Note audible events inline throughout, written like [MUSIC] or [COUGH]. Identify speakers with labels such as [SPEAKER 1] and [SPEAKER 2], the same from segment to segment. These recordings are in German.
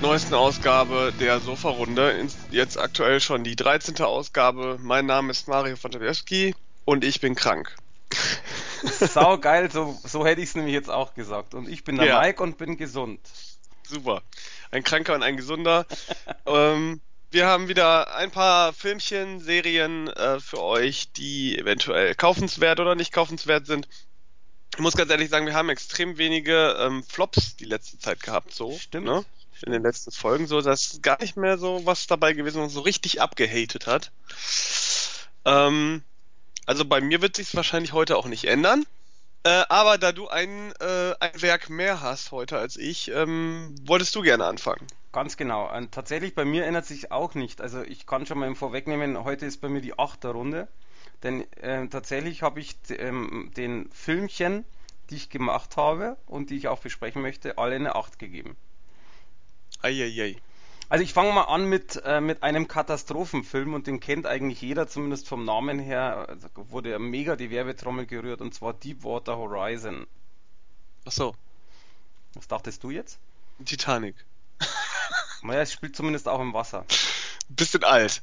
[SPEAKER 1] neuesten Ausgabe der Sofa-Runde. Jetzt aktuell schon die 13. Ausgabe. Mein Name ist Mario von Tabiewski und ich bin krank. [LAUGHS]
[SPEAKER 2] Sau geil, so, so hätte ich es nämlich jetzt auch gesagt. Und ich bin der ja. Mike und bin gesund.
[SPEAKER 1] Super. Ein Kranker und ein Gesunder. [LAUGHS] ähm, wir haben wieder ein paar Filmchen, Serien äh, für euch, die eventuell kaufenswert oder nicht kaufenswert sind. Ich muss ganz ehrlich sagen, wir haben extrem wenige ähm, Flops die letzte Zeit gehabt, so.
[SPEAKER 2] Stimmt.
[SPEAKER 1] Ne? In den letzten Folgen, so dass gar nicht mehr so was dabei gewesen, was so richtig abgehatet hat. Ähm, also bei mir wird sich wahrscheinlich heute auch nicht ändern. Äh, aber da du ein, äh, ein Werk mehr hast heute als ich, ähm, wolltest du gerne anfangen.
[SPEAKER 2] Ganz genau. Und tatsächlich bei mir ändert sich auch nicht. Also ich kann schon mal vorwegnehmen, heute ist bei mir die achte Runde. Denn äh, tatsächlich habe ich ähm, den Filmchen, die ich gemacht habe und die ich auch besprechen möchte, alle eine 8 gegeben.
[SPEAKER 1] Eieiei.
[SPEAKER 2] Also ich fange mal an mit, äh, mit einem Katastrophenfilm und den kennt eigentlich jeder, zumindest vom Namen her, also wurde ja mega die Werbetrommel gerührt und zwar Deepwater Horizon.
[SPEAKER 1] Ach so.
[SPEAKER 2] Was dachtest du jetzt?
[SPEAKER 1] Titanic.
[SPEAKER 2] Naja, es spielt zumindest auch im Wasser.
[SPEAKER 1] Bisschen alt.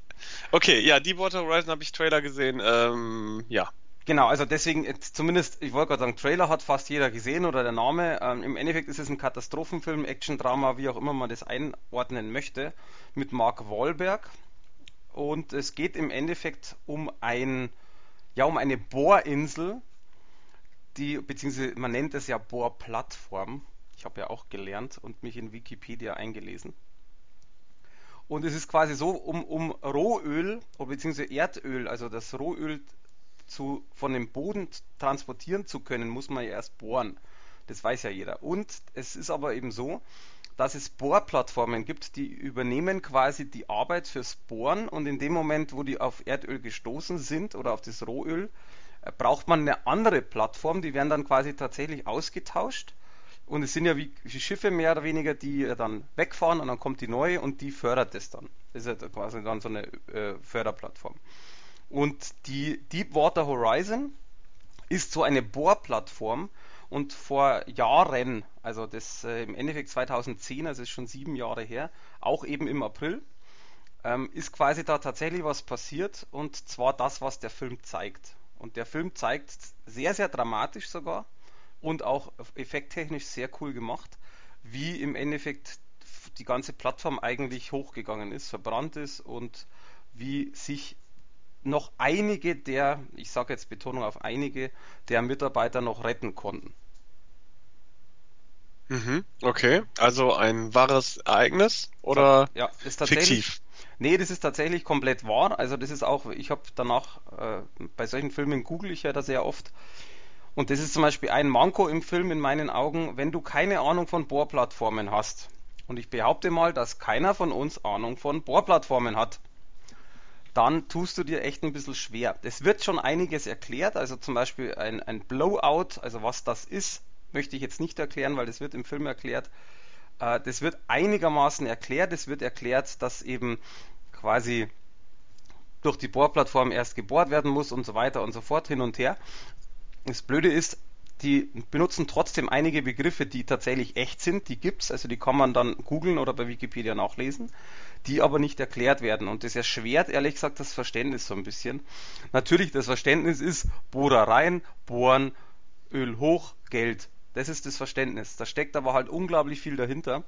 [SPEAKER 1] Okay, ja, Deepwater Horizon habe ich Trailer gesehen. Ähm, ja.
[SPEAKER 2] Genau, also deswegen zumindest, ich wollte gerade sagen, Trailer hat fast jeder gesehen oder der Name. Ähm, Im Endeffekt ist es ein Katastrophenfilm, Action-Drama, wie auch immer man das einordnen möchte, mit Mark Wahlberg. Und es geht im Endeffekt um ein, ja, um eine Bohrinsel, die, beziehungsweise man nennt es ja Bohrplattform. Ich habe ja auch gelernt und mich in Wikipedia eingelesen. Und es ist quasi so, um, um Rohöl, beziehungsweise Erdöl, also das Rohöl zu, von dem Boden transportieren zu können, muss man ja erst bohren. Das weiß ja jeder. Und es ist aber eben so, dass es Bohrplattformen gibt, die übernehmen quasi die Arbeit fürs Bohren und in dem Moment, wo die auf Erdöl gestoßen sind oder auf das Rohöl, äh, braucht man eine andere Plattform, die werden dann quasi tatsächlich ausgetauscht und es sind ja wie Schiffe mehr oder weniger, die dann wegfahren und dann kommt die neue und die fördert das dann. Das ist ja quasi dann so eine äh, Förderplattform. Und die Deepwater Horizon ist so eine Bohrplattform und vor Jahren, also das äh, im Endeffekt 2010, also ist schon sieben Jahre her, auch eben im April, ähm, ist quasi da tatsächlich was passiert und zwar das, was der Film zeigt. Und der Film zeigt sehr, sehr dramatisch sogar und auch effekttechnisch sehr cool gemacht, wie im Endeffekt die ganze Plattform eigentlich hochgegangen ist, verbrannt ist und wie sich noch einige der, ich sage jetzt Betonung auf einige, der Mitarbeiter noch retten konnten.
[SPEAKER 1] Mhm, okay, also ein wahres Ereignis oder
[SPEAKER 2] ja, ist tatsächlich, fiktiv? Nee, das ist tatsächlich komplett wahr. Also das ist auch, ich habe danach, äh, bei solchen Filmen google ich ja da sehr oft. Und das ist zum Beispiel ein Manko im Film in meinen Augen, wenn du keine Ahnung von Bohrplattformen hast. Und ich behaupte mal, dass keiner von uns Ahnung von Bohrplattformen hat dann tust du dir echt ein bisschen schwer. Es wird schon einiges erklärt, also zum Beispiel ein, ein Blowout, also was das ist, möchte ich jetzt nicht erklären, weil das wird im Film erklärt. Äh, das wird einigermaßen erklärt. Es wird erklärt, dass eben quasi durch die Bohrplattform erst gebohrt werden muss und so weiter und so fort hin und her. Das Blöde ist, die benutzen trotzdem einige Begriffe, die tatsächlich echt sind, die gibt's, also die kann man dann googeln oder bei Wikipedia nachlesen die aber nicht erklärt werden. Und das erschwert ehrlich gesagt das Verständnis so ein bisschen. Natürlich, das Verständnis ist Bohrereien, Bohren, Öl hoch, Geld. Das ist das Verständnis. Da steckt aber halt unglaublich viel dahinter.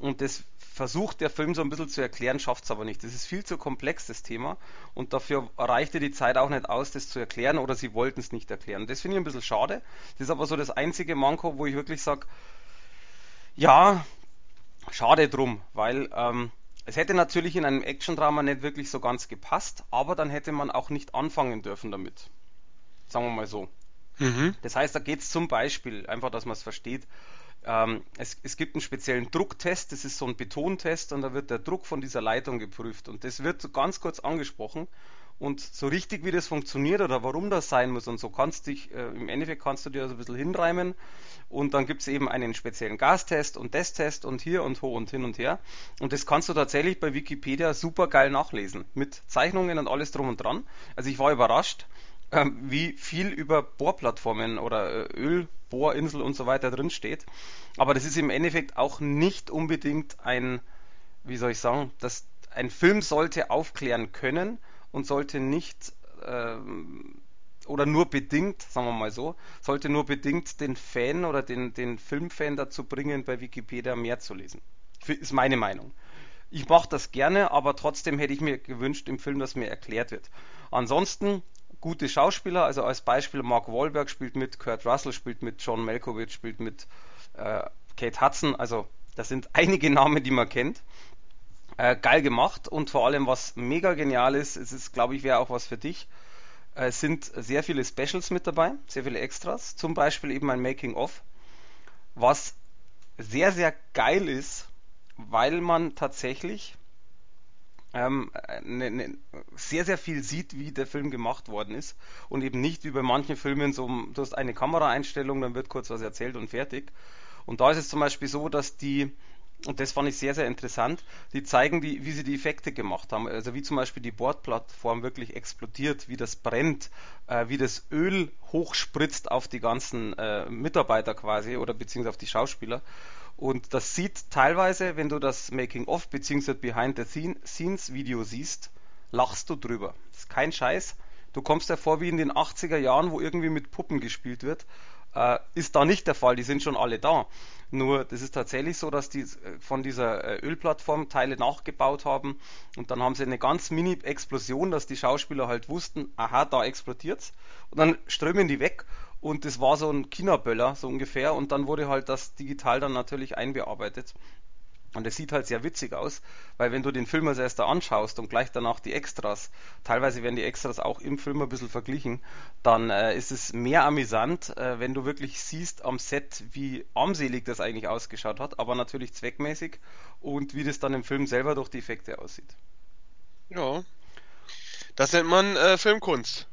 [SPEAKER 2] Und das versucht der Film so ein bisschen zu erklären, schafft es aber nicht. Das ist viel zu komplex, das Thema. Und dafür reichte die Zeit auch nicht aus, das zu erklären oder sie wollten es nicht erklären. Das finde ich ein bisschen schade. Das ist aber so das einzige Manko, wo ich wirklich sage, ja, schade drum, weil ähm, es hätte natürlich in einem Action-Drama nicht wirklich so ganz gepasst, aber dann hätte man auch nicht anfangen dürfen damit. Sagen wir mal so. Mhm. Das heißt, da geht es zum Beispiel, einfach, dass man es versteht, ähm, es, es, gibt einen speziellen Drucktest, das ist so ein Betontest und da wird der Druck von dieser Leitung geprüft und das wird so ganz kurz angesprochen und so richtig wie das funktioniert oder warum das sein muss und so kannst dich, äh, im Endeffekt kannst du dir so ein bisschen hinreimen und dann gibt es eben einen speziellen Gastest und Testtest und hier und ho und hin und her. Und das kannst du tatsächlich bei Wikipedia super geil nachlesen. Mit Zeichnungen und alles drum und dran. Also ich war überrascht. ähm, wie viel über Bohrplattformen oder äh, Ölbohrinsel und so weiter drin steht. Aber das ist im Endeffekt auch nicht unbedingt ein, wie soll ich sagen, das, ein Film sollte aufklären können und sollte nicht ähm, oder nur bedingt, sagen wir mal so, sollte nur bedingt den Fan oder den, den Filmfan dazu bringen, bei Wikipedia mehr zu lesen. Ist meine Meinung. Ich mache das gerne, aber trotzdem hätte ich mir gewünscht im Film, dass mir erklärt wird. Ansonsten gute Schauspieler, also als Beispiel Mark Wahlberg spielt mit, Kurt Russell spielt mit, John Malkovich spielt mit, äh, Kate Hudson, also das sind [LAUGHS] einige Namen, die man kennt. Äh, geil gemacht und vor allem was mega genial ist, es ist, glaube ich, wäre auch was für dich, äh, sind sehr viele Specials mit dabei, sehr viele Extras, zum Beispiel eben ein Making-of, was sehr, sehr geil ist, weil man tatsächlich ähm, ne, ne, sehr, sehr viel sieht, wie der Film gemacht worden ist und eben nicht wie bei manchen Filmen so, du hast eine Kameraeinstellung, dann wird kurz was erzählt und fertig. Und da ist es zum Beispiel so, dass die, und das fand ich sehr, sehr interessant, die zeigen, die, wie sie die Effekte gemacht haben. Also wie zum Beispiel die Bordplattform wirklich explodiert, wie das brennt, äh, wie das Öl hochspritzt auf die ganzen äh, Mitarbeiter quasi oder beziehungsweise auf die Schauspieler. Und das sieht teilweise, wenn du das Making-of bzw. Behind-the-Scenes-Video siehst, lachst du drüber. Das ist kein Scheiß. Du kommst dir vor wie in den 80er Jahren, wo irgendwie mit Puppen gespielt wird. Äh, ist da nicht der Fall, die sind schon alle da. Nur, das ist tatsächlich so, dass die äh, von dieser äh, Ölplattform Teile nachgebaut haben und dann haben sie eine ganz Mini-Explosion, dass die Schauspieler halt wussten, aha, da explodiert's. Und dann strömen die weg und das war so ein China-Böller, so ungefähr. Und dann wurde halt das digital dann natürlich einbearbeitet. Und es sieht halt sehr witzig aus, weil wenn du den Film als erster anschaust und gleich danach die Extras, teilweise werden die Extras auch im Film ein bisschen verglichen, dann äh, ist es mehr amüsant, äh, wenn du wirklich siehst am Set, wie armselig das eigentlich ausgeschaut hat, aber natürlich zweckmäßig und wie das dann im Film selber durch die Effekte aussieht.
[SPEAKER 1] Ja. Das nennt man äh, Filmkunst.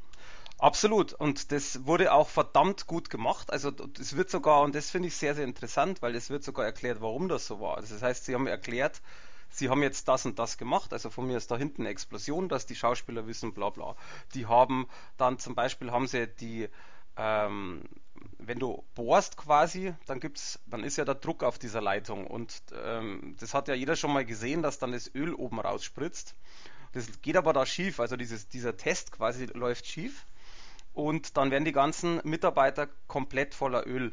[SPEAKER 2] Absolut. Und das wurde auch verdammt gut gemacht. Also es wird sogar, und das finde ich sehr, sehr interessant, weil es wird sogar erklärt, warum das so war. Das heißt, sie haben erklärt, sie haben jetzt das und das gemacht. Also von mir ist da hinten eine Explosion, dass die Schauspieler wissen, bla bla. Die haben dann zum Beispiel haben sie die ähm, wenn du bohrst quasi, dann gibt's, dann ist ja der Druck auf dieser Leitung und ähm, das hat ja jeder schon mal gesehen, dass dann das Öl oben rausspritzt. Das geht aber da schief, also dieses, dieser Test quasi läuft schief und dann werden die ganzen Mitarbeiter komplett voller Öl.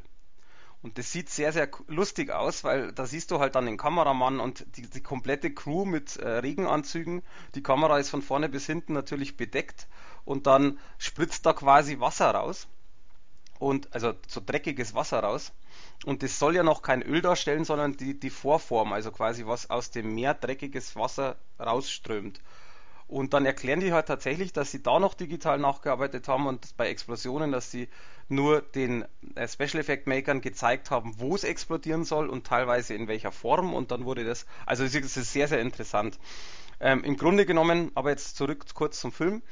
[SPEAKER 2] Und das sieht sehr, sehr lustig aus, weil da siehst du halt dann den Kameramann und die, die komplette Crew mit äh, Regenanzügen. Die Kamera ist von vorne bis hinten natürlich bedeckt und dann spritzt da quasi Wasser raus. Und also so dreckiges Wasser raus. Und das soll ja noch kein Öl darstellen, sondern die, die Vorform, also quasi was aus dem Meer dreckiges Wasser rausströmt. Und dann erklären die halt tatsächlich, dass sie da noch digital nachgearbeitet haben und bei Explosionen, dass sie nur den äh, Special Effect Makern gezeigt haben, wo es explodieren soll und teilweise in welcher Form. Und dann wurde das, also es ist sehr, sehr interessant. Ähm, Im Grunde genommen, aber jetzt zurück kurz zum Film.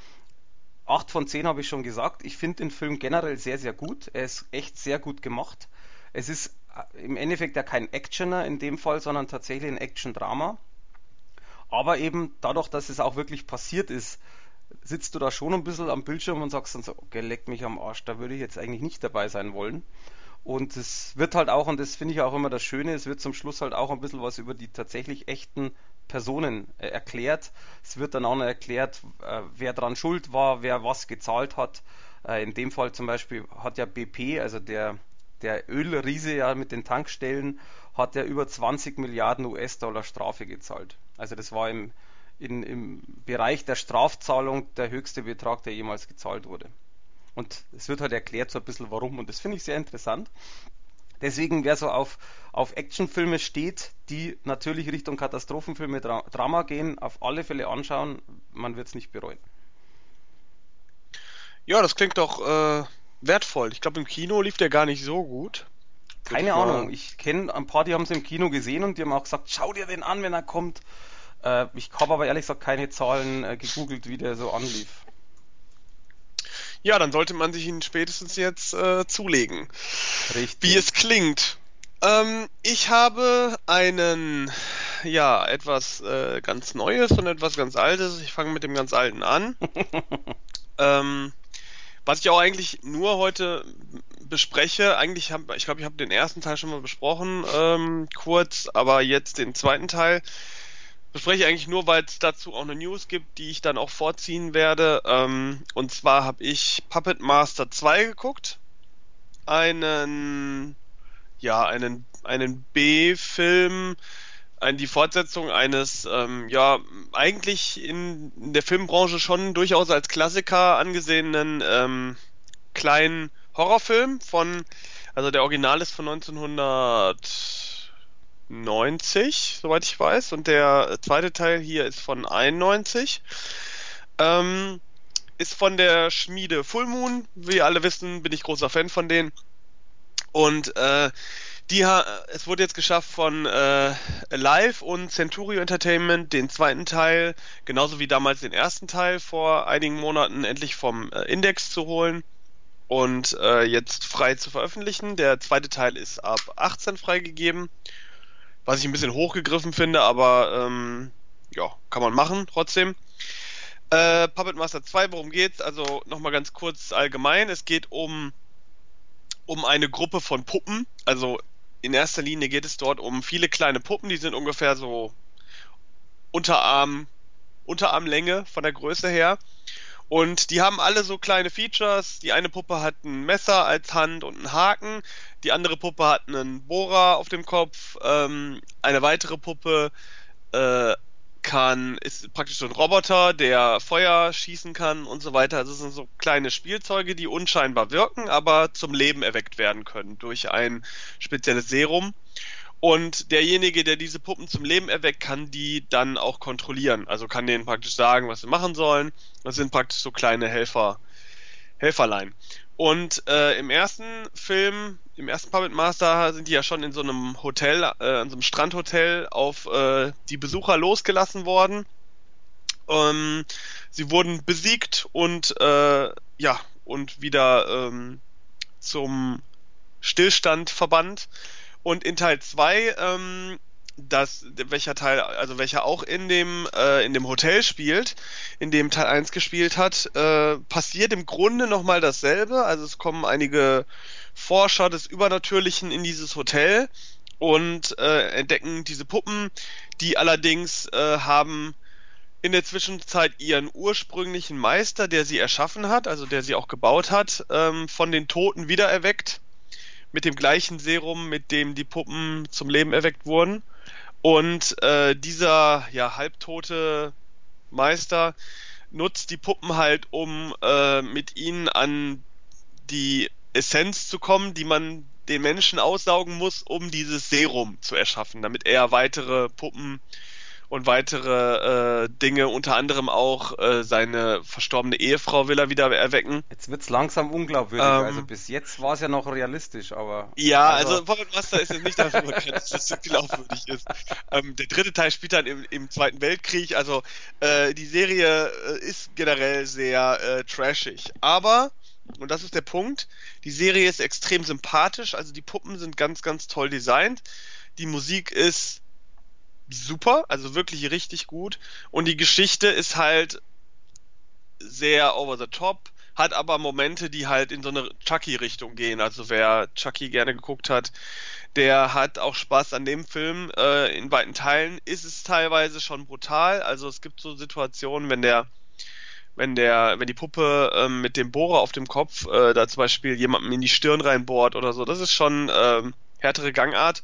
[SPEAKER 2] 8 von 10 habe ich schon gesagt. Ich finde den Film generell sehr, sehr gut. Er ist echt sehr gut gemacht. Es ist äh, im Endeffekt ja kein Actioner in dem Fall, sondern tatsächlich ein Action-Drama. Aber eben dadurch, dass es auch wirklich passiert ist, sitzt du da schon ein bisschen am Bildschirm und sagst dann so, okay, leck mich am Arsch, da würde ich jetzt eigentlich nicht dabei sein wollen. Und es wird halt auch, und das finde ich auch immer das Schöne, es wird zum Schluss halt auch ein bisschen was über die tatsächlich echten Personen äh, erklärt. Es wird dann auch noch erklärt, äh, wer dran schuld war, wer was gezahlt hat. Äh, in dem Fall zum Beispiel hat ja BP, also der, der Ölriese ja mit den Tankstellen, hat ja über 20 Milliarden US-Dollar Strafe gezahlt. Also das war im, in, im Bereich der Strafzahlung der höchste Betrag, der jemals gezahlt wurde. Und es wird halt erklärt so ein bisschen warum und das finde ich sehr interessant. Deswegen, wer so auf, auf Actionfilme steht, die natürlich Richtung Katastrophenfilme, Dra Drama gehen, auf alle Fälle anschauen, man wird es nicht bereuen.
[SPEAKER 1] Ja, das klingt doch äh, wertvoll. Ich glaube, im Kino lief der gar nicht so gut.
[SPEAKER 2] Keine Ahnung. Ich kenne ein paar, die haben es im Kino gesehen und die haben auch gesagt, schau dir den an, wenn er kommt. Äh, ich habe aber ehrlich gesagt keine Zahlen äh, gegoogelt, wie der so anlief.
[SPEAKER 1] Ja, dann sollte man sich ihn spätestens jetzt äh, zulegen.
[SPEAKER 2] Richtig.
[SPEAKER 1] Wie es klingt. Ähm, ich habe einen, ja, etwas äh, ganz Neues und etwas ganz Altes. Ich fange mit dem ganz Alten an. [LAUGHS] ähm, Was ich auch eigentlich nur heute bespreche, eigentlich habe ich glaube, ich habe den ersten Teil schon mal besprochen, ähm, kurz, aber jetzt den zweiten Teil bespreche ich eigentlich nur, weil es dazu auch eine News gibt, die ich dann auch vorziehen werde. Ähm, und zwar habe ich Puppet Master 2 geguckt, einen ja einen einen B-Film ein, die Fortsetzung eines, ähm, ja, eigentlich in, in der Filmbranche schon durchaus als Klassiker angesehenen ähm, kleinen Horrorfilm von, also der Original ist von 1990, soweit ich weiß, und der zweite Teil hier ist von 91. Ähm, ist von der Schmiede Full Moon, wie alle wissen, bin ich großer Fan von denen. Und äh, die es wurde jetzt geschafft von äh, Live und Centurio Entertainment den zweiten Teil, genauso wie damals den ersten Teil vor einigen Monaten endlich vom äh, Index zu holen und äh, jetzt frei zu veröffentlichen. Der zweite Teil ist ab 18 freigegeben, was ich ein bisschen hochgegriffen finde, aber ähm, ja, kann man machen trotzdem. Äh, Puppet Master 2, worum geht's? Also nochmal ganz kurz allgemein. Es geht um um eine Gruppe von Puppen, also in erster Linie geht es dort um viele kleine Puppen, die sind ungefähr so Unterarm, Unterarmlänge von der Größe her. Und die haben alle so kleine Features. Die eine Puppe hat ein Messer als Hand und einen Haken. Die andere Puppe hat einen Bohrer auf dem Kopf. Ähm, eine weitere Puppe äh, kann, ist praktisch so ein Roboter, der Feuer schießen kann und so weiter. Also es sind so kleine Spielzeuge, die unscheinbar wirken, aber zum Leben erweckt werden können durch ein spezielles Serum. Und derjenige, der diese Puppen zum Leben erweckt, kann die dann auch kontrollieren. Also kann denen praktisch sagen, was sie machen sollen. Das sind praktisch so kleine Helfer, Helferlein. Und äh, im ersten Film, im ersten Puppet Master, sind die ja schon in so einem Hotel, äh, in so einem Strandhotel auf äh, die Besucher losgelassen worden. Ähm, sie wurden besiegt und äh, ja und wieder ähm, zum Stillstand verbannt. Und in Teil 2 ähm, dass welcher Teil, also welcher auch in dem äh, in dem Hotel spielt, in dem Teil 1 gespielt hat, äh, passiert im Grunde nochmal dasselbe. Also es kommen einige Forscher des Übernatürlichen in dieses Hotel und äh, entdecken diese Puppen, die allerdings äh, haben in der Zwischenzeit ihren ursprünglichen Meister, der sie erschaffen hat, also der sie auch gebaut hat, ähm, von den Toten wiedererweckt mit dem gleichen Serum, mit dem die Puppen zum Leben erweckt wurden. Und äh, dieser ja halbtote Meister nutzt die Puppen halt, um äh, mit ihnen an die Essenz zu kommen, die man den Menschen aussaugen muss, um dieses Serum zu erschaffen, damit er weitere Puppen und weitere äh, Dinge, unter anderem auch äh, seine verstorbene Ehefrau will er wieder erwecken.
[SPEAKER 2] Jetzt wird's langsam unglaubwürdig. Ähm, also bis jetzt war es ja noch realistisch, aber.
[SPEAKER 1] Ja, also, also Puppet Master ist jetzt nicht dafür bekannt, dass es so glaubwürdig ist. Ähm, der dritte Teil spielt dann im, im Zweiten Weltkrieg, also äh, die Serie äh, ist generell sehr äh, trashig. Aber, und das ist der Punkt, die Serie ist extrem sympathisch, also die Puppen sind ganz, ganz toll designt. Die Musik ist super, also wirklich richtig gut. Und die Geschichte ist halt sehr over the top, hat aber Momente, die halt in so eine Chucky-Richtung gehen. Also wer Chucky gerne geguckt hat, der hat auch Spaß an dem Film. Äh, in weiten Teilen ist es teilweise schon brutal. Also es gibt so Situationen, wenn der wenn der, wenn die Puppe ähm, mit dem Bohrer auf dem Kopf äh, da zum Beispiel jemandem in die Stirn reinbohrt oder so, das ist schon ähm, härtere Gangart.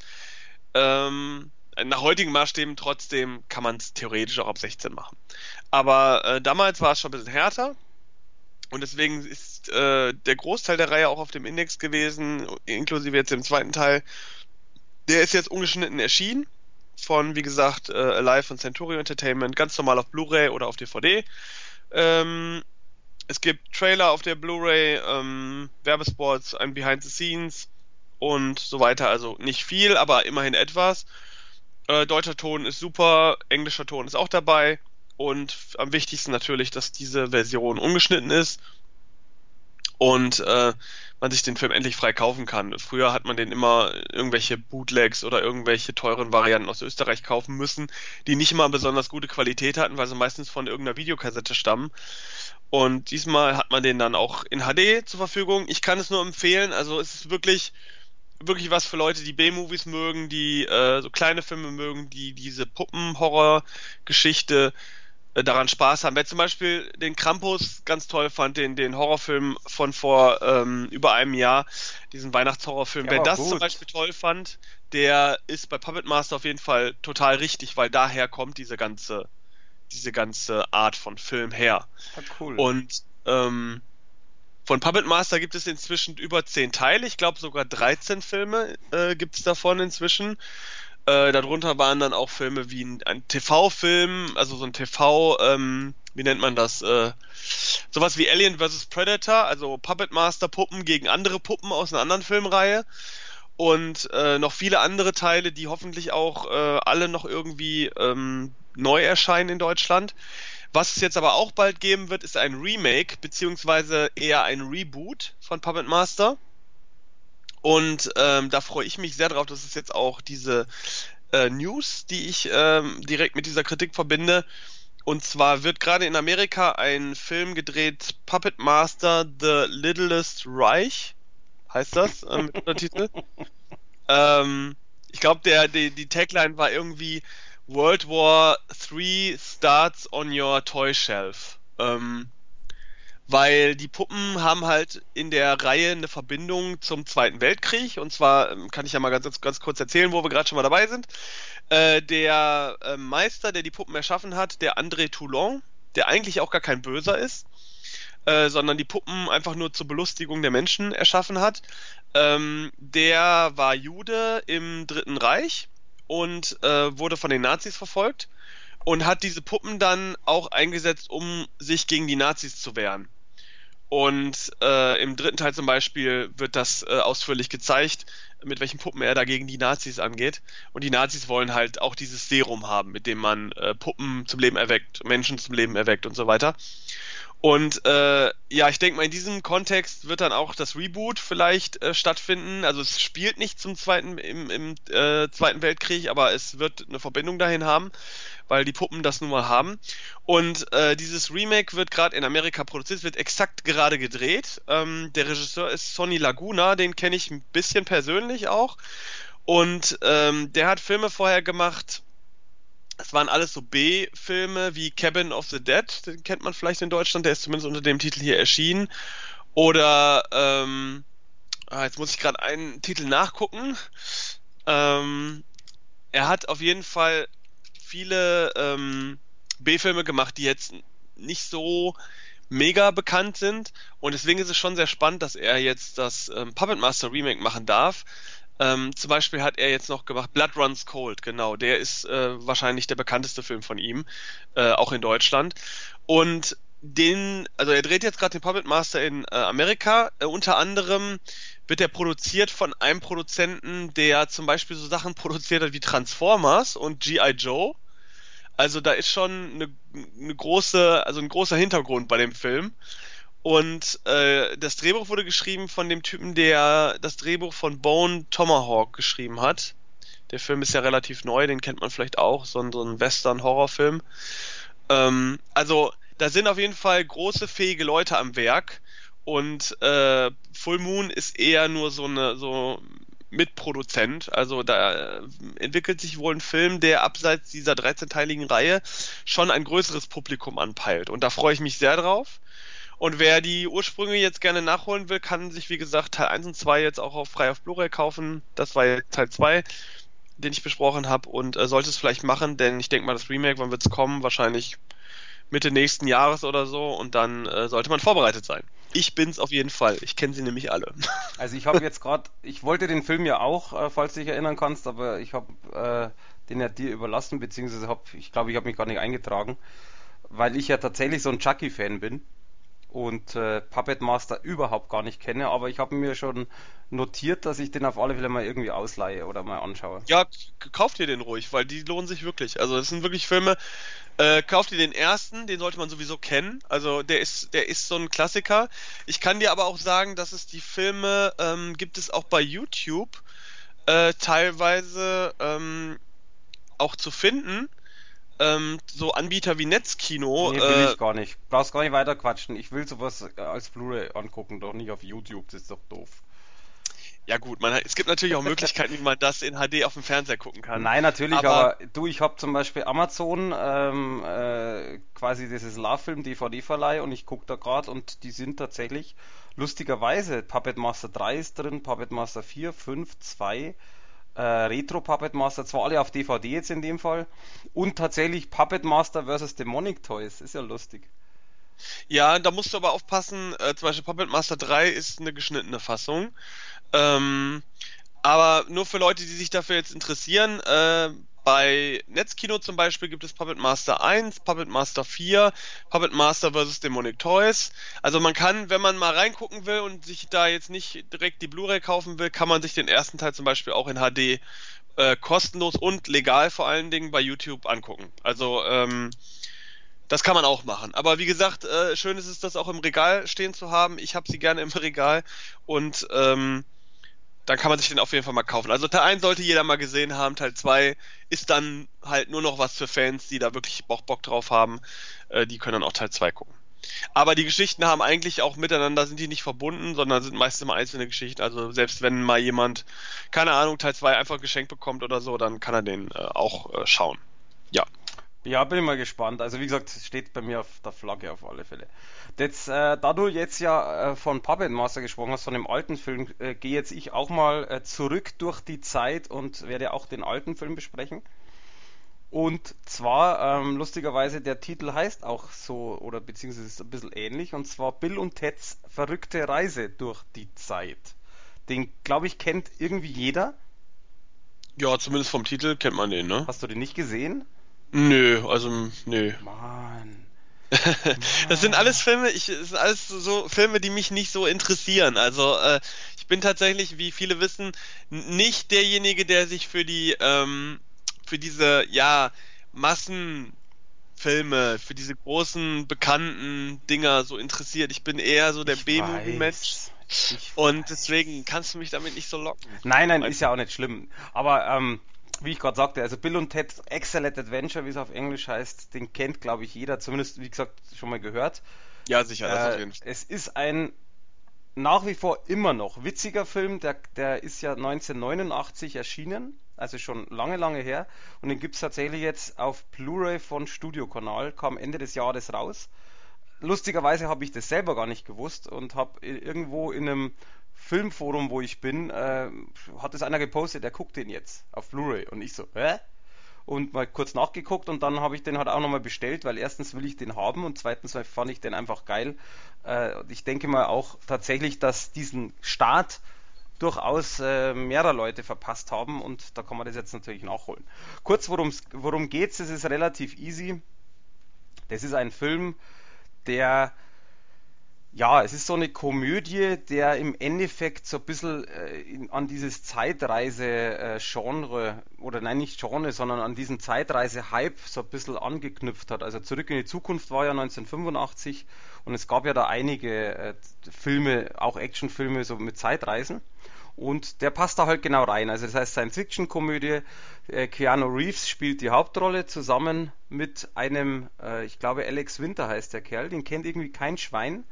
[SPEAKER 1] Ähm, nach heutigen Maßstäben trotzdem kann man es theoretisch auch ab 16 machen. Aber äh, damals war es schon ein bisschen härter. Und deswegen ist äh, der Großteil der Reihe auch auf dem Index gewesen, inklusive jetzt dem zweiten Teil. Der ist jetzt ungeschnitten erschienen. Von, wie gesagt, äh, Alive und Century Entertainment, ganz normal auf Blu-ray oder auf DVD. Ähm, es gibt Trailer auf der Blu-ray, ähm, Werbespots, ein Behind the Scenes und so weiter. Also nicht viel, aber immerhin etwas. Äh, deutscher Ton ist super, englischer Ton ist auch dabei. Und am wichtigsten natürlich, dass diese Version ungeschnitten ist. und äh, man sich den Film endlich frei kaufen kann. Früher hat man den immer irgendwelche Bootlegs oder irgendwelche teuren Varianten aus Österreich kaufen müssen, die nicht immer besonders gute Qualität hatten, weil sie meistens von irgendeiner Videokassette stammen. Und diesmal hat man den dann auch in HD zur Verfügung. Ich kann es nur empfehlen. Also es ist wirklich, wirklich was für Leute, die B-Movies mögen, die äh, so kleine Filme mögen, die diese Puppenhorror-Geschichte äh, daran Spaß haben. Wer zum Beispiel den Krampus ganz toll fand, den, den Horrorfilm von vor ähm, über einem Jahr, diesen Weihnachtshorrorfilm, wer das gut. zum Beispiel toll fand, der ist bei Puppet Master auf jeden Fall total richtig, weil daher kommt diese ganze, diese ganze Art von Film her. Ja, cool. Und ähm, von Puppet Master gibt es inzwischen über zehn Teile, ich glaube sogar 13 Filme äh, gibt es davon inzwischen. Äh, darunter waren dann auch Filme wie ein, ein TV-Film, also so ein TV, ähm, wie nennt man das? Äh, sowas wie Alien vs. Predator, also Puppet Master Puppen gegen andere Puppen aus einer anderen Filmreihe. Und äh, noch viele andere Teile, die hoffentlich auch äh, alle noch irgendwie ähm, neu erscheinen in Deutschland. Was es jetzt aber auch bald geben wird, ist ein Remake, beziehungsweise eher ein Reboot von Puppet Master. Und ähm, da freue ich mich sehr drauf, dass es jetzt auch diese äh, News, die ich ähm, direkt mit dieser Kritik verbinde. Und zwar wird gerade in Amerika ein Film gedreht, Puppet Master The Littlest Reich, heißt das äh, mit [LAUGHS] Untertitel. ähm, ich glaube, der die, die Tagline war irgendwie World War 3 starts on your toy shelf. Ähm, weil die Puppen haben halt in der Reihe eine Verbindung zum Zweiten Weltkrieg. Und zwar ähm, kann ich ja mal ganz, ganz kurz erzählen, wo wir gerade schon mal dabei sind. Äh, der äh, Meister, der die Puppen erschaffen hat, der André Toulon, der eigentlich auch gar kein Böser ist, äh, sondern die Puppen einfach nur zur Belustigung der Menschen erschaffen hat, ähm, der war Jude im Dritten Reich und äh, wurde von den Nazis verfolgt und hat diese Puppen dann auch eingesetzt, um sich gegen die Nazis zu wehren. Und äh, im dritten Teil zum Beispiel wird das äh, ausführlich gezeigt, mit welchen Puppen er dagegen die Nazis angeht. Und die Nazis wollen halt auch dieses Serum haben, mit dem man äh, Puppen zum Leben erweckt, Menschen zum Leben erweckt und so weiter. Und äh, ja, ich denke mal, in diesem Kontext wird dann auch das Reboot vielleicht äh, stattfinden. Also es spielt nicht zum zweiten im, im äh, Zweiten Weltkrieg, aber es wird eine Verbindung dahin haben, weil die Puppen das nun mal haben. Und äh, dieses Remake wird gerade in Amerika produziert, wird exakt gerade gedreht. Ähm, der Regisseur ist Sonny Laguna, den kenne ich ein bisschen persönlich auch. Und ähm, der hat Filme vorher gemacht es waren alles so B-Filme wie Cabin of the Dead, den kennt man vielleicht in Deutschland, der ist zumindest unter dem Titel hier erschienen. Oder, ähm, ah, jetzt muss ich gerade einen Titel nachgucken. Ähm, er hat auf jeden Fall viele ähm, B-Filme gemacht, die jetzt nicht so mega bekannt sind. Und deswegen ist es schon sehr spannend, dass er jetzt das ähm, Puppet Master Remake machen darf. Ähm, zum Beispiel hat er jetzt noch gemacht Blood Runs Cold, genau. Der ist äh, wahrscheinlich der bekannteste Film von ihm, äh, auch in Deutschland. Und den, also er dreht jetzt gerade den Puppet Master in äh, Amerika. Äh, unter anderem wird er produziert von einem Produzenten, der zum Beispiel so Sachen produziert hat wie Transformers und G.I. Joe. Also da ist schon eine, eine große, also ein großer Hintergrund bei dem Film. Und äh, das Drehbuch wurde geschrieben von dem Typen, der das Drehbuch von Bone Tomahawk geschrieben hat. Der Film ist ja relativ neu, den kennt man vielleicht auch, so ein, so ein Western-Horrorfilm. Ähm, also da sind auf jeden Fall große, fähige Leute am Werk. Und äh, Full Moon ist eher nur so eine so Mitproduzent. Also da entwickelt sich wohl ein Film, der abseits dieser 13-teiligen Reihe schon ein größeres Publikum anpeilt. Und da freue ich mich sehr drauf. Und wer die Ursprünge jetzt gerne nachholen will, kann sich, wie gesagt, Teil 1 und 2 jetzt auch auf frei auf Blu-ray kaufen. Das war jetzt Teil 2, den ich besprochen habe und äh, sollte es vielleicht machen, denn ich denke mal, das Remake, wann wird es kommen? Wahrscheinlich Mitte nächsten Jahres oder so und dann äh, sollte man vorbereitet sein. Ich bin's auf jeden Fall. Ich kenne sie nämlich alle. [LAUGHS]
[SPEAKER 2] Also ich habe jetzt gerade, ich wollte den Film ja auch, äh, falls du dich erinnern kannst, aber ich habe äh, den ja dir überlassen, beziehungsweise hab, ich glaube, ich habe mich gar nicht eingetragen, weil ich ja tatsächlich so ein Chucky-Fan bin. Und äh, Puppet Master überhaupt gar nicht kenne, aber ich habe mir schon notiert, dass ich den auf alle Fälle mal irgendwie ausleihe oder mal anschaue.
[SPEAKER 1] Ja, kauft ihr den ruhig, weil die lohnen sich wirklich. Also das sind wirklich Filme. Äh, kauft ihr den ersten, den sollte man sowieso kennen. Also der ist, der ist so ein Klassiker. Ich kann dir aber auch sagen, dass es die Filme ähm, gibt es auch bei YouTube äh, teilweise ähm, auch zu finden. Ähm, so Anbieter wie Netzkino.
[SPEAKER 2] Nee, will
[SPEAKER 1] Äh,
[SPEAKER 2] ich gar nicht. Brauchst gar nicht weiter quatschen. Ich will sowas äh, als Blu-ray angucken, doch nicht auf YouTube. Das ist doch doof.
[SPEAKER 1] ja gut, man, es gibt natürlich auch [LAUGHS] Möglichkeiten, wie man das in HD auf dem Fernseher gucken kann.
[SPEAKER 2] Nein, natürlich,
[SPEAKER 1] Aber
[SPEAKER 2] aber du, ich habe zum Beispiel Amazon ähm, äh, quasi dieses Love-Film DVD-Verleih und ich gucke da gerade und die sind tatsächlich lustigerweise Puppet Master 3 ist drin, Puppet Master 4, 5, 2, äh, Retro Puppet Master, zwar alle auf DVD jetzt in dem Fall und tatsächlich Puppet Master versus Demonic Toys, ist ja lustig.
[SPEAKER 1] Ja, da musst du aber aufpassen, äh, zum Beispiel Puppet Master 3 ist eine geschnittene Fassung. Ähm, aber nur für Leute, die sich dafür jetzt interessieren, äh, bei Netzkino zum Beispiel gibt es Puppet Master 1, Puppet Master 4, Puppet Master vs. Demonic Toys. Also man kann, wenn man mal reingucken will und sich da jetzt nicht direkt die Blu-ray kaufen will, kann man sich den ersten Teil zum Beispiel auch in HD äh, kostenlos und legal vor allen Dingen bei YouTube angucken. Also ähm, das kann man auch machen. Aber wie gesagt, äh, schön ist es, das auch im Regal stehen zu haben. Ich habe sie gerne im Regal und ähm, dann kann man sich den auf jeden Fall mal kaufen. Also Teil 1 sollte jeder mal gesehen haben. Teil 2 ist dann halt nur noch was für Fans, die da wirklich Bock, Bock drauf haben. Äh, die können dann auch Teil 2 gucken. Aber die Geschichten haben eigentlich auch miteinander, sind die nicht verbunden, sondern sind meistens immer einzelne Geschichten. Also selbst wenn mal jemand, keine Ahnung, Teil 2 einfach geschenkt bekommt oder so, dann kann er den äh, auch äh, schauen. Ja.
[SPEAKER 2] Ja, bin ich mal gespannt. Also wie gesagt, es steht bei mir auf der Flagge auf alle Fälle. Jetzt, äh, da du jetzt ja äh, von Puppet Master gesprochen hast, von dem alten Film, äh, gehe jetzt ich auch mal äh, zurück durch die Zeit und werde auch den alten Film besprechen. Und zwar, ähm, lustigerweise, der Titel heißt auch so, oder beziehungsweise ist ein bisschen ähnlich, und zwar Bill und Teds verrückte Reise durch die Zeit. Den, glaube ich, kennt irgendwie jeder.
[SPEAKER 1] Ja, zumindest vom Titel kennt man den, ne?
[SPEAKER 2] Hast du den nicht gesehen?
[SPEAKER 1] Nö, also nö.
[SPEAKER 2] Mann. [LAUGHS]
[SPEAKER 1] Das sind alles Filme, ich, das sind alles so Filme, die mich nicht so interessieren. Also äh, ich bin tatsächlich, wie viele wissen, nicht derjenige, der sich für die, ähm, für diese, ja, Massenfilme, für diese großen, bekannten Dinger so interessiert. Ich bin eher so der B-Movie-Mensch und deswegen kannst du mich damit nicht so locken.
[SPEAKER 2] Nein, nein, ist ja auch nicht schlimm. Aber ähm, wie ich gerade sagte, also Bill und Ted Excellent Adventure, wie es auf Englisch heißt, den kennt, glaube ich, jeder, zumindest, wie gesagt, schon mal gehört.
[SPEAKER 1] Ja, sicher, das auf
[SPEAKER 2] Äh,
[SPEAKER 1] jeden Fall.
[SPEAKER 2] es ist ein nach wie vor immer noch witziger Film, der, der ist ja 1989 erschienen, also schon lange, lange her. Und den gibt es tatsächlich jetzt auf Blu-ray von Studiokanal, kam Ende des Jahres raus. Lustigerweise habe ich das selber gar nicht gewusst und habe irgendwo in einem Filmforum, wo ich bin, äh, hat es einer gepostet, der guckt den jetzt auf Blu-ray. Und ich so, hä? Und mal kurz nachgeguckt und dann habe ich den halt auch nochmal bestellt, weil erstens will ich den haben und zweitens fand ich den einfach geil. Äh, ich denke mal auch tatsächlich, dass diesen Start durchaus äh, mehrere Leute verpasst haben und da kann man das jetzt natürlich nachholen. Kurz, worum geht's? Es ist relativ easy. Das ist ein Film, der, ja, es ist so eine Komödie, der im Endeffekt so ein bisschen äh, in, an dieses Zeitreise-Genre, oder nein, nicht Genre, sondern an diesen Zeitreise-Hype so ein bisschen angeknüpft hat. Also Zurück in die Zukunft war ja 1985 und es gab ja da einige äh, Filme, auch Actionfilme, so mit Zeitreisen. Und der passt da halt genau rein. Also das heißt Science-Fiction-Komödie. Äh, Keanu Reeves spielt die Hauptrolle zusammen mit einem, äh, ich glaube Alex Winter heißt der Kerl, den kennt irgendwie kein Schwein.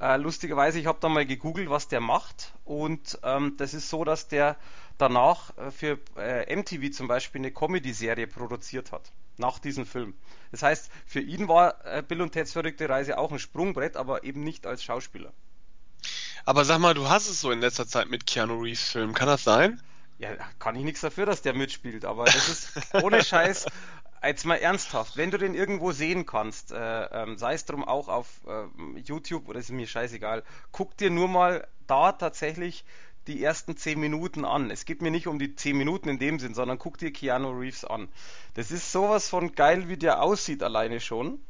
[SPEAKER 2] Äh, lustigerweise, ich habe da mal gegoogelt, was der macht. Und ähm, das ist so, dass der danach äh, für äh, MTV zum Beispiel eine Comedy-Serie produziert hat. Nach diesem Film. Das heißt, für ihn war äh, Bill und Ted's verrückte Reise auch ein Sprungbrett, aber eben nicht als Schauspieler.
[SPEAKER 1] Aber sag mal, du hast es so in letzter Zeit mit Keanu Reeves Filmen, kann das sein?
[SPEAKER 2] Ja, da kann ich nichts dafür, dass der mitspielt, aber das ist ohne [LAUGHS] Scheiß, jetzt mal ernsthaft, wenn du den irgendwo sehen kannst, äh, ähm, sei es drum auch auf ähm, YouTube oder ist mir scheißegal, guck dir nur mal da tatsächlich die ersten 10 Minuten an. Es geht mir nicht um die 10 Minuten in dem Sinn, sondern guck dir Keanu Reeves an. Das ist sowas von geil, wie der aussieht alleine schon.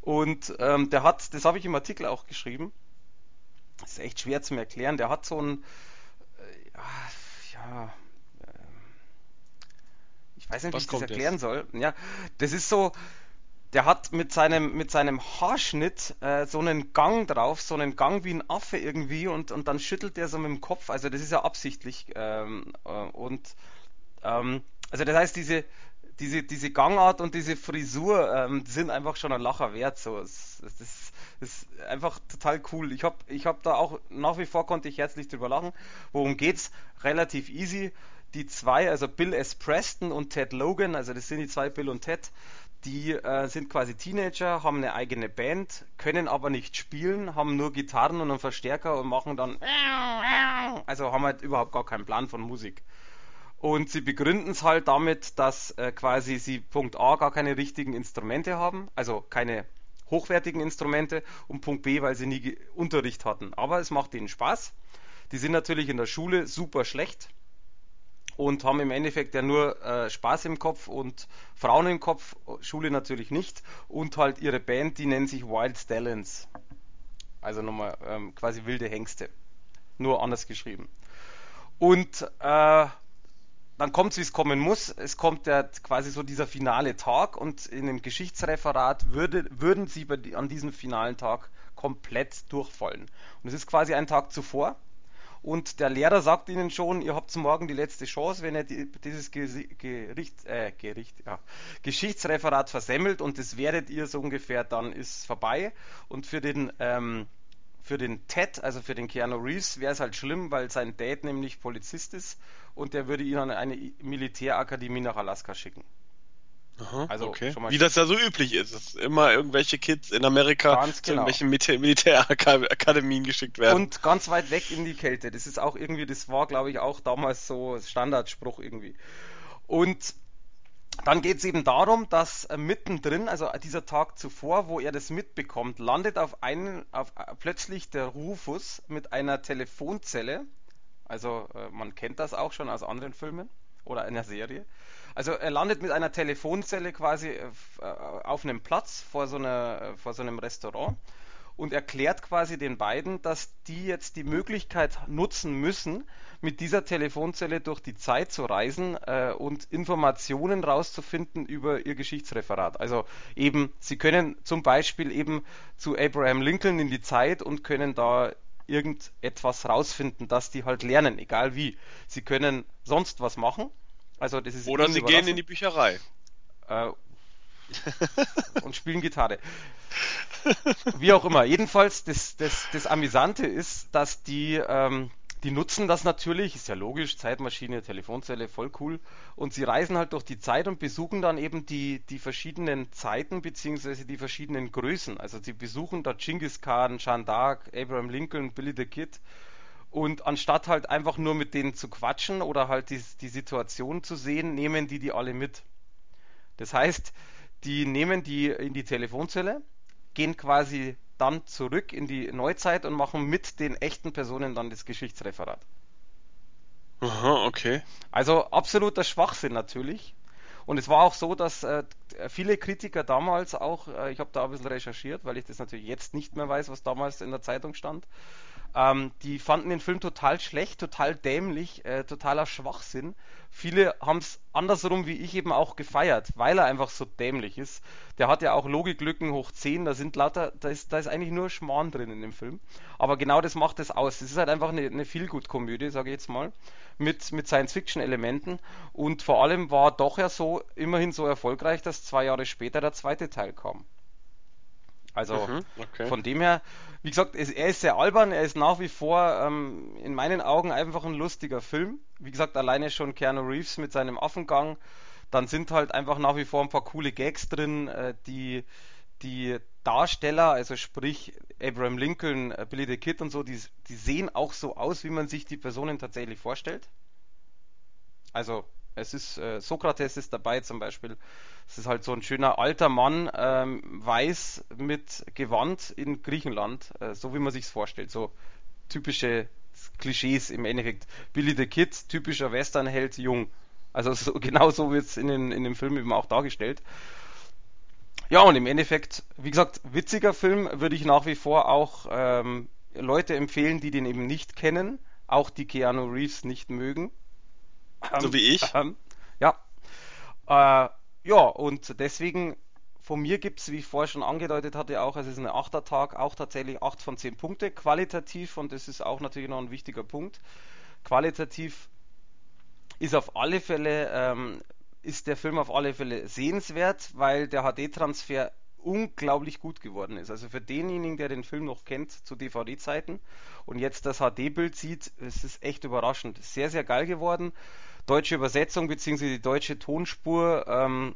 [SPEAKER 2] Und ähm, der hat, das habe ich im Artikel auch geschrieben, das ist echt schwer zu erklären, der hat so ein, äh, ja, äh, weiß nicht,
[SPEAKER 1] Was
[SPEAKER 2] wie ich das erklären
[SPEAKER 1] jetzt?
[SPEAKER 2] soll. Ja, das ist so, der hat mit seinem, mit seinem Haarschnitt äh, so einen Gang drauf, so einen Gang wie ein Affe irgendwie und, und dann schüttelt er so mit dem Kopf. Also das ist ja absichtlich. Ähm, äh, und ähm, also das heißt, diese, diese, diese Gangart und diese Frisur ähm, sind einfach schon ein Lacher wert. So. Es, es, das ist einfach total cool. Ich habe ich hab da auch, nach wie vor konnte ich herzlich drüber lachen. Worum geht's? Relativ easy. Die zwei, also Bill S. Preston und Ted Logan, also das sind die zwei Bill und Ted, die äh, sind quasi Teenager, haben eine eigene Band, können aber nicht spielen, haben nur Gitarren und einen Verstärker und machen dann, also haben halt überhaupt gar keinen Plan von Musik. Und sie begründen es halt damit, dass äh, quasi sie Punkt A gar keine richtigen Instrumente haben, also keine hochwertigen Instrumente und Punkt B, weil sie nie Unterricht hatten. Aber es macht ihnen Spaß. Die sind natürlich in der Schule super schlecht und haben im Endeffekt ja nur äh, Spaß im Kopf und Frauen im Kopf, Schule natürlich nicht und halt ihre Band, die nennt sich Wild Stallions. Also nochmal ähm, quasi wilde Hengste. Nur anders geschrieben. Und äh, dann kommt es, wie es kommen muss. Es kommt ja quasi so dieser finale Tag und in dem Geschichtsreferat würde, würden sie an diesem finalen Tag komplett durchfallen. Und es ist quasi ein Tag zuvor. Und der Lehrer sagt ihnen schon, ihr habt morgen die letzte Chance, wenn ihr die, dieses Gericht, äh, Gericht, ja, Geschichtsreferat versemmelt und das werdet ihr so ungefähr, dann ist vorbei. Und für den ähm, für den Ted, also für den Keanu Reeves, wäre es halt schlimm, weil sein Dad nämlich Polizist ist und der würde ihn an eine Militärakademie nach Alaska schicken.
[SPEAKER 1] Aha,
[SPEAKER 2] Also
[SPEAKER 1] okay.
[SPEAKER 2] schon mal
[SPEAKER 1] Wie das ja so üblich ist, dass immer irgendwelche Kids in Amerika
[SPEAKER 2] ganz
[SPEAKER 1] zu
[SPEAKER 2] genau.
[SPEAKER 1] irgendwelchen Militär Militärakademien geschickt werden.
[SPEAKER 2] Und ganz weit weg in die Kälte. Das ist auch irgendwie, das war, glaube ich, auch damals so Standardspruch irgendwie. Und dann geht es eben darum, dass äh, mittendrin, also dieser Tag zuvor, wo er das mitbekommt, landet auf einen, auf, äh, plötzlich der Rufus mit einer Telefonzelle. Also äh, man kennt das auch schon aus anderen Filmen oder einer Serie. Also er landet mit einer Telefonzelle quasi äh, äh, auf einem Platz vor so einer, äh, vor so einem Restaurant und erklärt quasi den beiden, dass die jetzt die Möglichkeit nutzen müssen, mit dieser Telefonzelle durch die Zeit zu reisen äh, und Informationen rauszufinden über ihr Geschichtsreferat. Also eben, sie können zum Beispiel eben zu Abraham Lincoln in die Zeit und können da irgendetwas rausfinden, dass die halt lernen, egal wie. Sie können sonst was machen. Also das ist
[SPEAKER 1] Oder sie gehen in die Bücherei.
[SPEAKER 2] Äh, und spielen Gitarre. Wie auch immer. Jedenfalls, das, das, das Amüsante ist, dass die, ähm, die nutzen das natürlich, ist ja logisch, Zeitmaschine, Telefonzelle, voll cool. Und sie reisen halt durch die Zeit und besuchen dann eben die, die verschiedenen Zeiten beziehungsweise die verschiedenen Größen. Also sie besuchen da Genghis Khan, Jeanne d'Arc, Abraham Lincoln, Billy the Kid. Und anstatt halt einfach nur mit denen zu quatschen oder halt die, die Situation zu sehen, nehmen die die alle mit. Das heißt, die nehmen die in die Telefonzelle, gehen quasi dann zurück in die Neuzeit und machen mit den echten Personen dann das Geschichtsreferat.
[SPEAKER 1] Aha, okay.
[SPEAKER 2] Also absoluter Schwachsinn natürlich. Und es war auch so, dass äh, viele Kritiker damals auch, äh, ich habe da ein bisschen recherchiert, weil ich das natürlich jetzt nicht mehr weiß, was damals in der Zeitung stand, ähm, die fanden den Film total schlecht, total dämlich, äh, totaler Schwachsinn. Viele haben es andersrum wie ich eben auch gefeiert, weil er einfach so dämlich ist. Der hat ja auch Logiklücken hoch 10, da sind lauter, da ist, da ist eigentlich nur Schmarrn drin in dem Film. Aber genau das macht es aus. Es ist halt einfach eine, eine Feelgood-Komödie, sage ich jetzt mal, mit, mit Science-Fiction-Elementen. Und vor allem war doch ja so, immerhin so erfolgreich, dass zwei Jahre später der zweite Teil kam. Also
[SPEAKER 1] Mhm, okay.
[SPEAKER 2] von dem her, wie gesagt, es, er ist sehr albern, er ist nach wie vor ähm, in meinen Augen einfach ein lustiger Film. Wie gesagt, alleine schon Keanu Reeves mit seinem Affengang. Dann sind halt einfach nach wie vor ein paar coole Gags drin, äh, die die Darsteller, also sprich Abraham Lincoln, äh, Billy the Kid und so, die, die sehen auch so aus, wie man sich die Personen tatsächlich vorstellt. Also es ist äh, Sokrates ist dabei zum Beispiel. Es ist halt so ein schöner alter Mann, ähm, weiß mit Gewand in Griechenland, äh, so wie man sich's vorstellt. So typische Klischees im Endeffekt. Billy the Kid, typischer Westernheld, jung. Also so, [LAUGHS] genau so wird's in, in dem Film eben auch dargestellt. Ja, und im Endeffekt, wie gesagt, witziger Film würde ich nach wie vor auch ähm, Leute empfehlen, die den eben nicht kennen, auch die Keanu Reeves nicht mögen.
[SPEAKER 1] So
[SPEAKER 2] Ähm,
[SPEAKER 1] wie ich.
[SPEAKER 2] ähm, ja, äh, ja, und deswegen von mir gibt es, wie ich vorher schon angedeutet hatte, auch, es ist ein achter Tag, auch tatsächlich 8 von 10 Punkte qualitativ und das ist auch natürlich noch ein wichtiger Punkt. Qualitativ ist auf alle Fälle, ähm, ist der Film auf alle Fälle sehenswert, weil der HD-Transfer unglaublich gut geworden ist. Also für denjenigen, der den Film noch kennt zu DVD-Zeiten und jetzt das HD-Bild sieht, es ist echt überraschend. Sehr, sehr geil geworden. Deutsche Übersetzung bzw. die deutsche Tonspur ähm,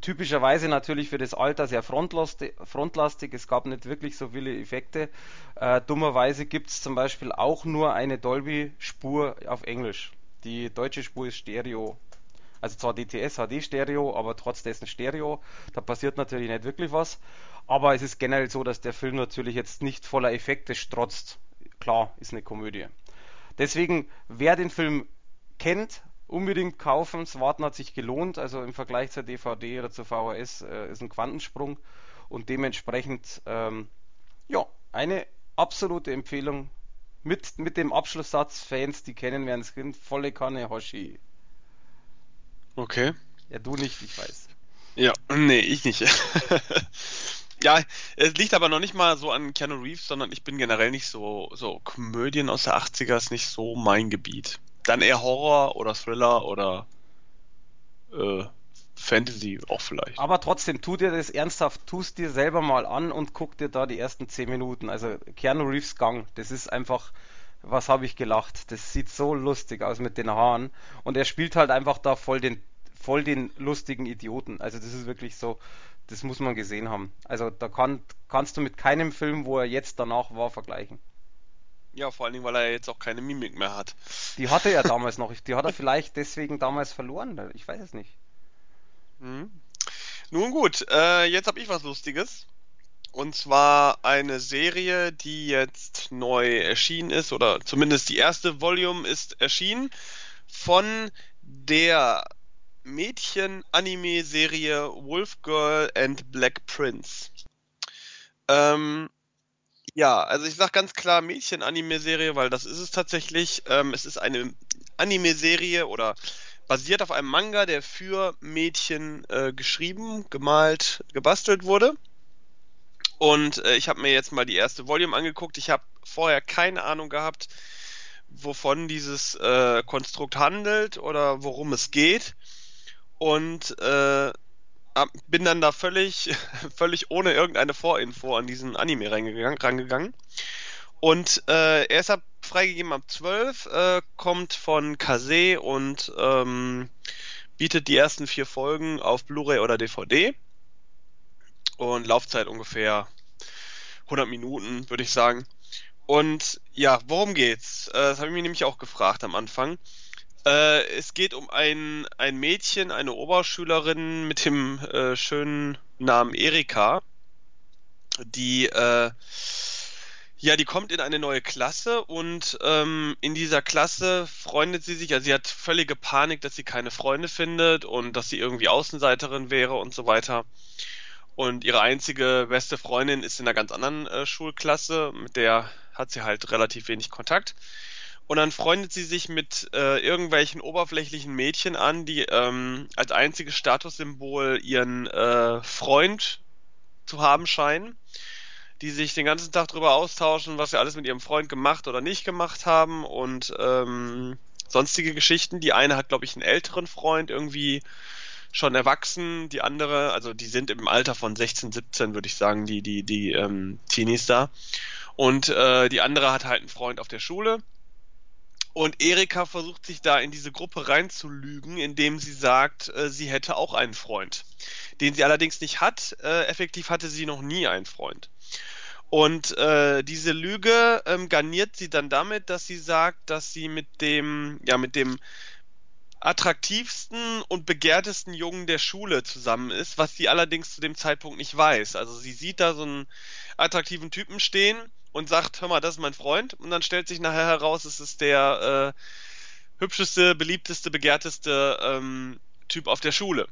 [SPEAKER 2] typischerweise natürlich für das Alter sehr frontlastig. frontlastig. Es gab nicht wirklich so viele Effekte. Äh, dummerweise gibt es zum Beispiel auch nur eine Dolby-Spur auf Englisch. Die deutsche Spur ist Stereo. Also zwar DTS, HD Stereo, aber trotz dessen Stereo. Da passiert natürlich nicht wirklich was. Aber es ist generell so, dass der Film natürlich jetzt nicht voller Effekte strotzt. Klar, ist eine Komödie. Deswegen, wer den Film kennt, unbedingt kaufen. Das Warten hat sich gelohnt. Also im Vergleich zur DVD oder zur VHS äh, ist ein Quantensprung. Und dementsprechend, ähm, ja, eine absolute Empfehlung. Mit, mit dem Abschlusssatz, Fans, die kennen, werden es kennen, volle Kanne Hoshi.
[SPEAKER 1] Okay.
[SPEAKER 2] Ja, du nicht, ich weiß.
[SPEAKER 1] Ja, nee, ich nicht. [LAUGHS] Ja, es liegt aber noch nicht mal so an Keanu Reeves, sondern ich bin generell nicht so, so Komödien aus der 80er ist nicht so mein Gebiet. Dann eher Horror oder Thriller oder äh, Fantasy auch vielleicht.
[SPEAKER 2] Aber trotzdem, tu dir das ernsthaft, tust dir selber mal an und guck dir da die ersten 10 Minuten. Also Keanu Reeves Gang, das ist einfach, was habe ich gelacht. Das sieht so lustig aus mit den Haaren. Und er spielt halt einfach da voll den, voll den lustigen Idioten. Also das ist wirklich so, das muss man gesehen haben. Also da kann, kannst du mit keinem Film, wo er jetzt danach war, vergleichen.
[SPEAKER 1] Ja, vor allen Dingen, weil er jetzt auch keine Mimik mehr hat.
[SPEAKER 2] Die hatte er [LAUGHS] damals noch. Die hat er vielleicht deswegen damals verloren. Ich weiß es nicht.
[SPEAKER 1] Mhm. Nun gut, äh, jetzt habe ich was Lustiges. Und zwar eine Serie, die jetzt neu erschienen ist, oder zumindest die erste Volume ist erschienen, von der Mädchen-Anime-Serie Wolf Girl and Black Prince. Ähm, ja, also ich sag ganz klar Mädchen-Anime-Serie, weil das ist es tatsächlich. Ähm, es ist eine Anime-Serie oder basiert auf einem Manga, der für Mädchen äh, geschrieben, gemalt, gebastelt wurde. Und äh, ich habe mir jetzt mal die erste Volume angeguckt. Ich habe vorher keine Ahnung gehabt, wovon dieses äh, Konstrukt handelt oder worum es geht. Und äh, bin dann da völlig, [LAUGHS] völlig ohne irgendeine Vorinfo an diesen Anime rangegangen. rangegangen. Und äh, er ist ab freigegeben ab 12, äh, kommt von Kase und ähm, bietet die ersten vier Folgen auf Blu-ray oder DVD. Und Laufzeit ungefähr 100 Minuten, würde ich sagen. Und ja, worum geht's? Äh, das habe ich mir nämlich auch gefragt am Anfang. Äh, es geht um ein, ein Mädchen, eine Oberschülerin mit dem äh, schönen Namen Erika, die äh, ja, die kommt in eine neue Klasse und ähm, in dieser Klasse freundet sie sich, also sie hat völlige Panik, dass sie keine Freunde findet und dass sie irgendwie Außenseiterin wäre und so weiter. Und ihre einzige beste Freundin ist in einer ganz anderen äh, Schulklasse, mit der hat sie halt relativ wenig Kontakt. Und dann freundet sie sich mit äh, irgendwelchen oberflächlichen Mädchen an, die ähm, als einziges Statussymbol ihren äh, Freund zu haben scheinen, die sich den ganzen Tag darüber austauschen, was sie alles mit ihrem Freund gemacht oder nicht gemacht haben und ähm, sonstige Geschichten. Die eine hat, glaube ich, einen älteren Freund, irgendwie schon erwachsen, die andere, also die sind im Alter von 16, 17, würde ich sagen, die, die, die ähm, Teenies da. Und äh, die andere hat halt einen Freund auf der Schule. Und Erika versucht sich da in diese Gruppe reinzulügen, indem sie sagt, äh, sie hätte auch einen Freund, den sie allerdings nicht hat. Äh, effektiv hatte sie noch nie einen Freund. Und äh, diese Lüge ähm, garniert sie dann damit, dass sie sagt, dass sie mit dem, ja, mit dem attraktivsten und begehrtesten Jungen der Schule zusammen ist, was sie allerdings zu dem Zeitpunkt nicht weiß. Also sie sieht da so einen attraktiven Typen stehen und sagt, hör mal, das ist mein Freund. Und dann stellt sich nachher heraus, es ist der äh, hübscheste, beliebteste, begehrteste ähm, Typ auf der Schule.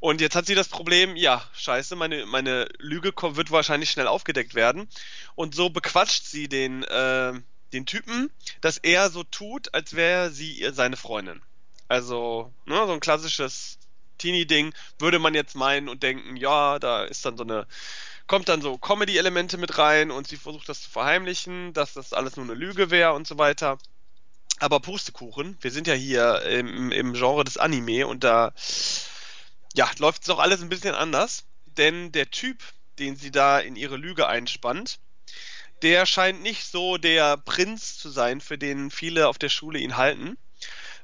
[SPEAKER 1] Und jetzt hat sie das Problem, ja, scheiße, meine, meine Lüge wird wahrscheinlich schnell aufgedeckt werden. Und so bequatscht sie den, äh, den Typen, dass er so tut, als wäre sie seine Freundin. Also, ne, so ein klassisches Teenie-Ding, würde man jetzt meinen und denken, ja, da ist dann so eine, kommt dann so Comedy-Elemente mit rein und sie versucht das zu verheimlichen, dass das alles nur eine Lüge wäre und so weiter. Aber Pustekuchen, wir sind ja hier im, im Genre des Anime und da ja, läuft es auch alles ein bisschen anders, denn der Typ, den sie da in ihre Lüge einspannt, der scheint nicht so der Prinz zu sein, für den viele auf der Schule ihn halten,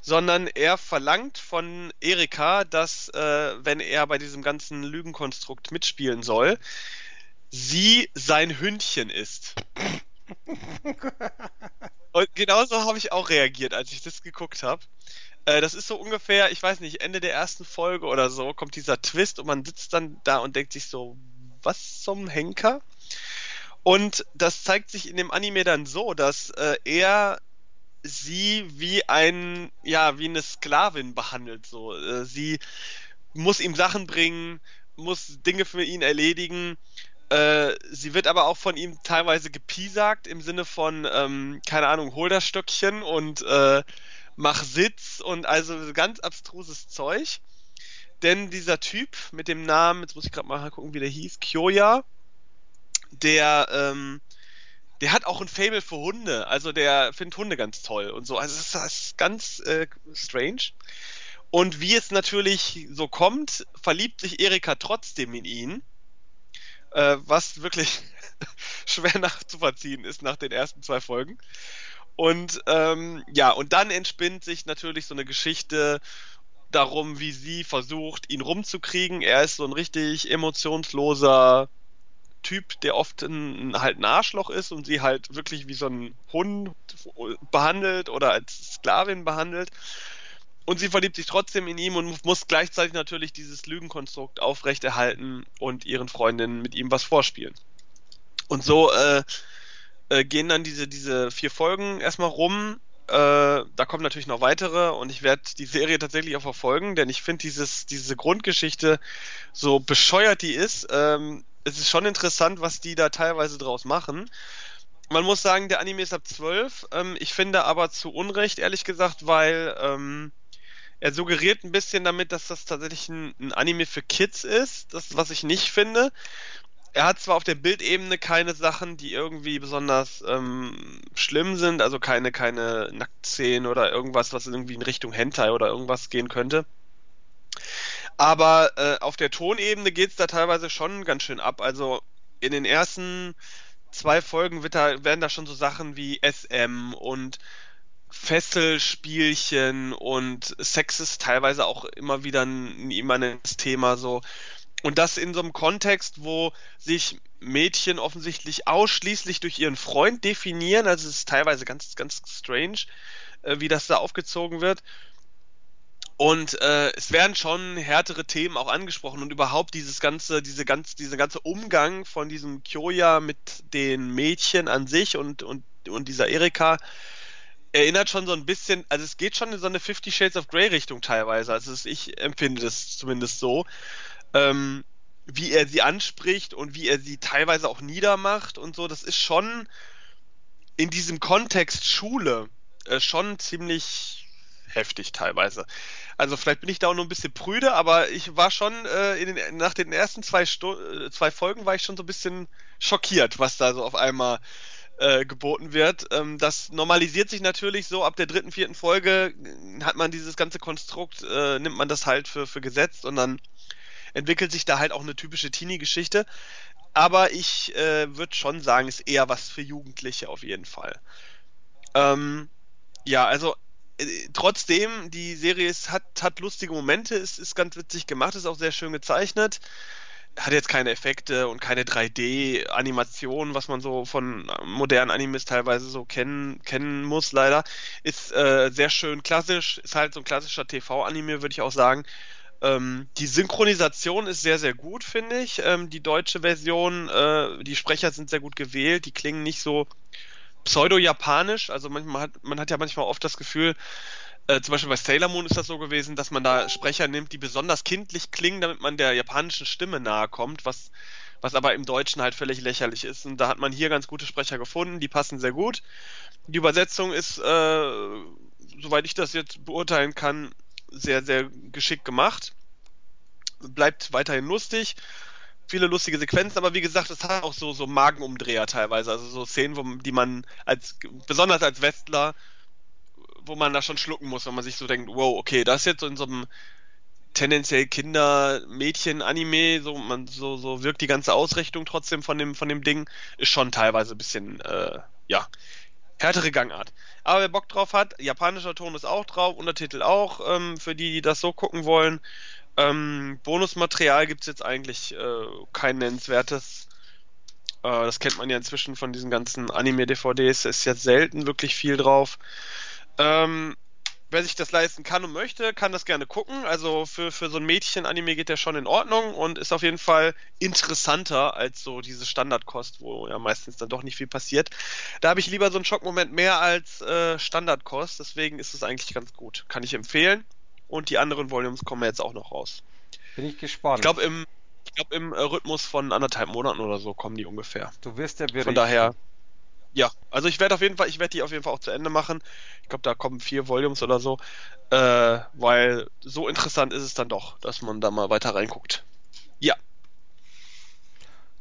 [SPEAKER 1] sondern er verlangt von Erika, dass, äh, wenn er bei diesem ganzen Lügenkonstrukt mitspielen soll, sie sein Hündchen ist. Und genauso habe ich auch reagiert, als ich das geguckt habe. Äh, das ist so ungefähr, ich weiß nicht, Ende der ersten Folge oder so kommt dieser Twist und man sitzt dann da und denkt sich so, was zum Henker? Und das zeigt sich in dem Anime dann so, dass äh, er sie wie ein, ja, wie eine Sklavin behandelt. So, äh, sie muss ihm Sachen bringen, muss Dinge für ihn erledigen äh, sie wird aber auch von ihm teilweise gepiesagt im Sinne von, ähm, keine Ahnung, hol das Stöckchen und äh, mach Sitz und also ganz abstruses Zeug. Denn dieser Typ mit dem Namen, jetzt muss ich gerade mal gucken, wie der hieß, Kyoya, der, ähm, der hat auch ein Fable für Hunde. Also der findet Hunde ganz toll und so. Also das ist, das ist ganz äh, strange. Und wie es natürlich so kommt, verliebt sich Erika trotzdem in ihn äh, was wirklich [LAUGHS] schwer nachzuvollziehen ist nach den ersten zwei Folgen. Und ähm, ja, und dann entspinnt sich natürlich so eine Geschichte darum, wie sie versucht, ihn rumzukriegen. Er ist so ein richtig emotionsloser Typ, der oft ein, halt ein Arschloch ist und sie halt wirklich wie so ein Hund behandelt oder als Sklavin behandelt. Und sie verliebt sich trotzdem in ihn und muss gleichzeitig natürlich dieses Lügenkonstrukt aufrechterhalten und ihren Freundinnen mit ihm was vorspielen. Und so äh, äh, gehen dann diese, diese vier Folgen erstmal rum. Äh, da kommen natürlich noch weitere und ich werde die Serie tatsächlich auch verfolgen, denn ich finde dieses, diese Grundgeschichte, so bescheuert die ist, ähm, es ist schon interessant, was die da teilweise draus machen. Man muss sagen, der Anime ist ab 12. Ähm, ich finde aber zu Unrecht, ehrlich gesagt, weil ähm, er suggeriert ein bisschen damit, dass das tatsächlich ein, ein, Anime für Kids ist, das was ich nicht finde. Er hat zwar auf der Bildebene keine Sachen, die irgendwie besonders ähm, schlimm sind, also keine keine Nacktszenen oder irgendwas, was irgendwie in Richtung Hentai oder irgendwas gehen könnte. Aber äh, auf der Tonebene geht's da teilweise schon ganz schön ab. Also in den ersten zwei Folgen da, werden da schon so Sachen wie SM und Fesselspielchen und Sex ist teilweise auch immer wieder ein immanentes Thema so. Und das in so einem Kontext, wo sich Mädchen offensichtlich ausschließlich durch ihren Freund definieren, also es ist teilweise ganz, ganz strange, äh, wie das da aufgezogen wird. Und äh, es werden schon härtere Themen auch angesprochen und überhaupt dieses ganze, diese ganz, diese ganze Umgang von diesem Kyoya mit den Mädchen an sich und, und, und dieser Erika, erinnert schon so ein bisschen, also es geht schon in so eine Fifty Shades of Grey Richtung teilweise. Also ich empfinde das zumindest so. Ähm, wie er sie anspricht und wie er sie teilweise auch niedermacht und so, das ist schon in diesem Kontext Schule äh, schon ziemlich heftig teilweise. Also vielleicht bin ich da auch nur ein bisschen prüde, aber ich war schon äh, den, nach den ersten zwei, Stu äh, zwei Folgen war ich schon so ein bisschen schockiert, was da so auf einmal äh, geboten wird. Ähm, das normalisiert sich natürlich so, ab der dritten, vierten Folge hat man dieses ganze Konstrukt, äh, nimmt man das halt für, für gesetzt und dann entwickelt sich da halt auch eine typische Teenie-Geschichte. Aber ich äh, würde schon sagen, ist eher was für Jugendliche auf jeden Fall. Ähm, ja, also äh, trotzdem, die Serie ist, hat, hat lustige Momente, ist, ist ganz witzig gemacht, ist auch sehr schön gezeichnet hat jetzt keine Effekte und keine 3D-Animation, was man so von modernen Animes teilweise so kennen, kennen muss, leider. Ist äh, sehr schön klassisch, ist halt so ein klassischer TV-Anime, würde ich auch sagen. Ähm, die Synchronisation ist sehr, sehr gut, finde ich. Ähm, die deutsche Version, äh, die Sprecher sind sehr gut gewählt, die klingen nicht so pseudo-japanisch. Also manchmal hat, man hat ja manchmal oft das Gefühl, Äh, zum Beispiel bei Sailor Moon ist das so gewesen, dass man da Sprecher nimmt, die besonders kindlich klingen, damit man der japanischen Stimme nahe kommt, was, was aber im Deutschen halt völlig lächerlich ist. Und da hat man hier ganz gute Sprecher gefunden, die passen sehr gut. Die Übersetzung ist, äh, soweit ich das jetzt beurteilen kann, sehr, sehr geschickt gemacht. Bleibt weiterhin lustig. Viele lustige Sequenzen, aber wie gesagt, es hat auch so, so Magenumdreher teilweise. Also so Szenen, wo, die man als, besonders als Westler, wo man da schon schlucken muss, wenn man sich so denkt, wow, okay, das ist jetzt so in so einem tendenziell Kinder-Mädchen-Anime, so, so, so wirkt die ganze Ausrichtung trotzdem von dem, von dem Ding, ist schon teilweise ein bisschen, äh, ja, härtere Gangart. Aber wer Bock drauf hat, japanischer Ton ist auch drauf, Untertitel auch, ähm, für die, die das so gucken wollen. Ähm, Bonusmaterial gibt's jetzt eigentlich äh, kein nennenswertes. Äh, das kennt man ja inzwischen von diesen ganzen Anime-DVDs. Ist jetzt selten wirklich viel drauf. Ähm, wer sich das leisten kann und möchte, kann das gerne gucken. Also für, für so ein Mädchen-Anime geht der schon in Ordnung und ist auf jeden Fall interessanter als so diese Standardkost, wo ja meistens dann doch nicht viel passiert. Da habe ich lieber so einen Schockmoment mehr als äh, Standardkost, deswegen ist es eigentlich ganz gut. Kann ich empfehlen. Und die anderen Volumes kommen jetzt auch noch raus.
[SPEAKER 2] Bin ich gespannt.
[SPEAKER 1] Ich glaube im, ich glaub, im äh, Rhythmus von anderthalb Monaten oder so kommen die ungefähr.
[SPEAKER 2] Du wirst ja berichten.
[SPEAKER 1] Von daher, ja, also ich werde auf jeden Fall, ich werde die auf jeden Fall auch zu Ende machen. Ich glaube, da kommen vier Volumes oder so, äh, weil so interessant ist es dann doch, dass man da mal weiter reinguckt. Ja.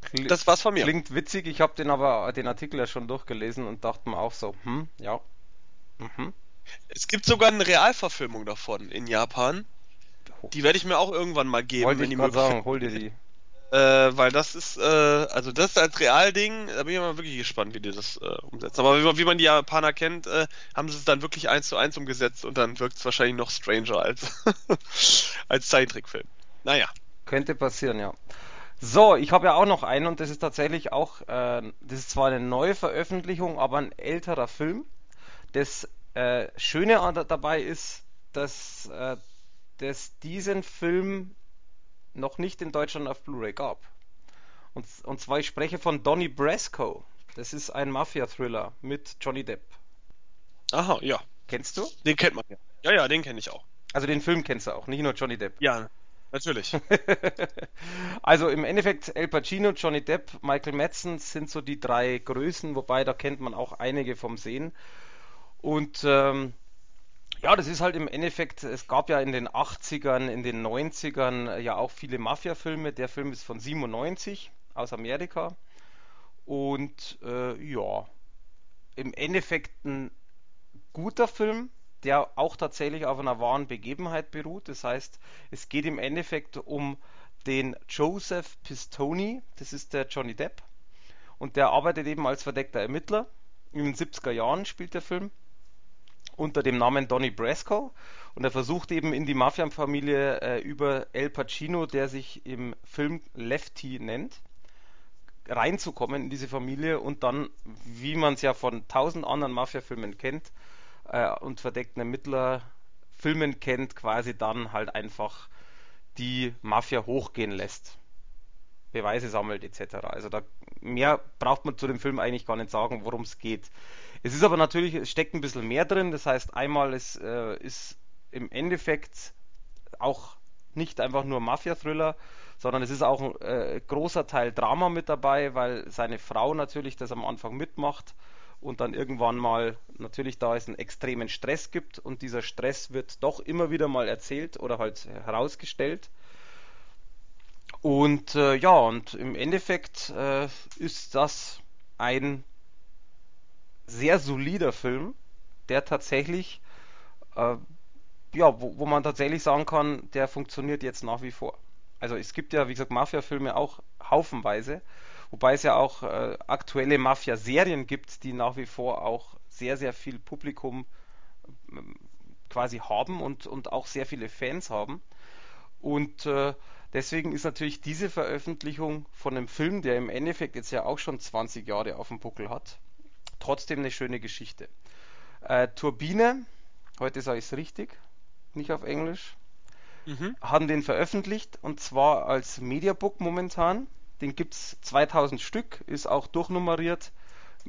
[SPEAKER 2] Kli das war's von mir. Klingt witzig, ich habe den aber den Artikel ja schon durchgelesen und dachte mir auch so, hm, ja.
[SPEAKER 1] Mhm. Es gibt sogar eine Realverfilmung davon in Japan. Die werde ich mir auch irgendwann mal geben,
[SPEAKER 2] Wollte wenn ich die sagen, hol dir die.
[SPEAKER 1] Äh, weil das ist, äh, also das als Realding, da bin ich mal wirklich gespannt, wie die das äh, umsetzen. Aber wie, wie, man die Japaner kennt, äh, haben sie es dann wirklich eins zu eins umgesetzt und dann wirkt es wahrscheinlich noch stranger als, [LAUGHS] als Zeichentrickfilm. Naja.
[SPEAKER 2] Könnte passieren, ja. So, ich habe ja auch noch einen und das ist tatsächlich auch, äh, das ist zwar eine neue Veröffentlichung, aber ein älterer Film. Das äh, Schöne dabei ist, dass, äh, dass diesen Film noch nicht in Deutschland auf Blu-ray gab. Und, und zwar, ich spreche von Donnie Brasco. Das ist ein Mafia-Thriller mit Johnny Depp.
[SPEAKER 1] Aha, ja.
[SPEAKER 2] Kennst du?
[SPEAKER 1] Den kennt man ja. Ja, ja, den kenne ich auch.
[SPEAKER 2] Also den Film kennst du auch, nicht nur Johnny Depp.
[SPEAKER 1] Ja, natürlich. [LAUGHS]
[SPEAKER 2] also im Endeffekt El Pacino, Johnny Depp, Michael Madsen sind so die drei Größen, wobei da kennt man auch einige vom Sehen. Und ähm, ja, das ist halt im Endeffekt, es gab ja in den 80ern, in den 90ern ja auch viele Mafia-Filme. Der Film ist von 97 aus Amerika. Und äh, ja, im Endeffekt ein guter Film, der auch tatsächlich auf einer wahren Begebenheit beruht. Das heißt, es geht im Endeffekt um den Joseph Pistoni, das ist der Johnny Depp. Und der arbeitet eben als verdeckter Ermittler. In den 70er Jahren spielt der Film unter dem Namen Donny Brasco und er versucht eben in die Mafia-Familie äh, über El Pacino, der sich im Film Lefty nennt, reinzukommen in diese Familie und dann, wie man es ja von tausend anderen Mafia-Filmen kennt äh, und verdeckten Ermittler-Filmen kennt, quasi dann halt einfach die Mafia hochgehen lässt. Beweise sammelt etc. Also da mehr braucht man zu dem Film eigentlich gar nicht sagen, worum es geht. Es ist aber natürlich, es steckt ein bisschen mehr drin. Das heißt, einmal ist, äh, ist im Endeffekt auch nicht einfach nur Mafia-Thriller, sondern es ist auch ein äh, großer Teil Drama mit dabei, weil seine Frau natürlich das am Anfang mitmacht und dann irgendwann mal natürlich da es einen extremen Stress gibt und dieser Stress wird doch immer wieder mal erzählt oder halt herausgestellt. Und äh, ja, und im Endeffekt äh, ist das ein sehr solider Film, der tatsächlich, äh, ja, wo, wo man tatsächlich sagen kann, der funktioniert jetzt nach wie vor. Also es gibt ja, wie gesagt, Mafia-Filme auch haufenweise, wobei es ja auch äh, aktuelle Mafia-Serien gibt, die nach wie vor auch sehr, sehr viel Publikum äh, quasi haben und, und auch sehr viele Fans haben. Und äh, deswegen ist natürlich diese Veröffentlichung von einem Film, der im Endeffekt jetzt ja auch schon 20 Jahre auf dem Buckel hat, trotzdem eine schöne Geschichte. Äh, Turbine, heute sage ich es richtig, nicht auf Englisch, mhm. haben den veröffentlicht und zwar als Mediabook momentan. Den gibt es 2000 Stück, ist auch durchnummeriert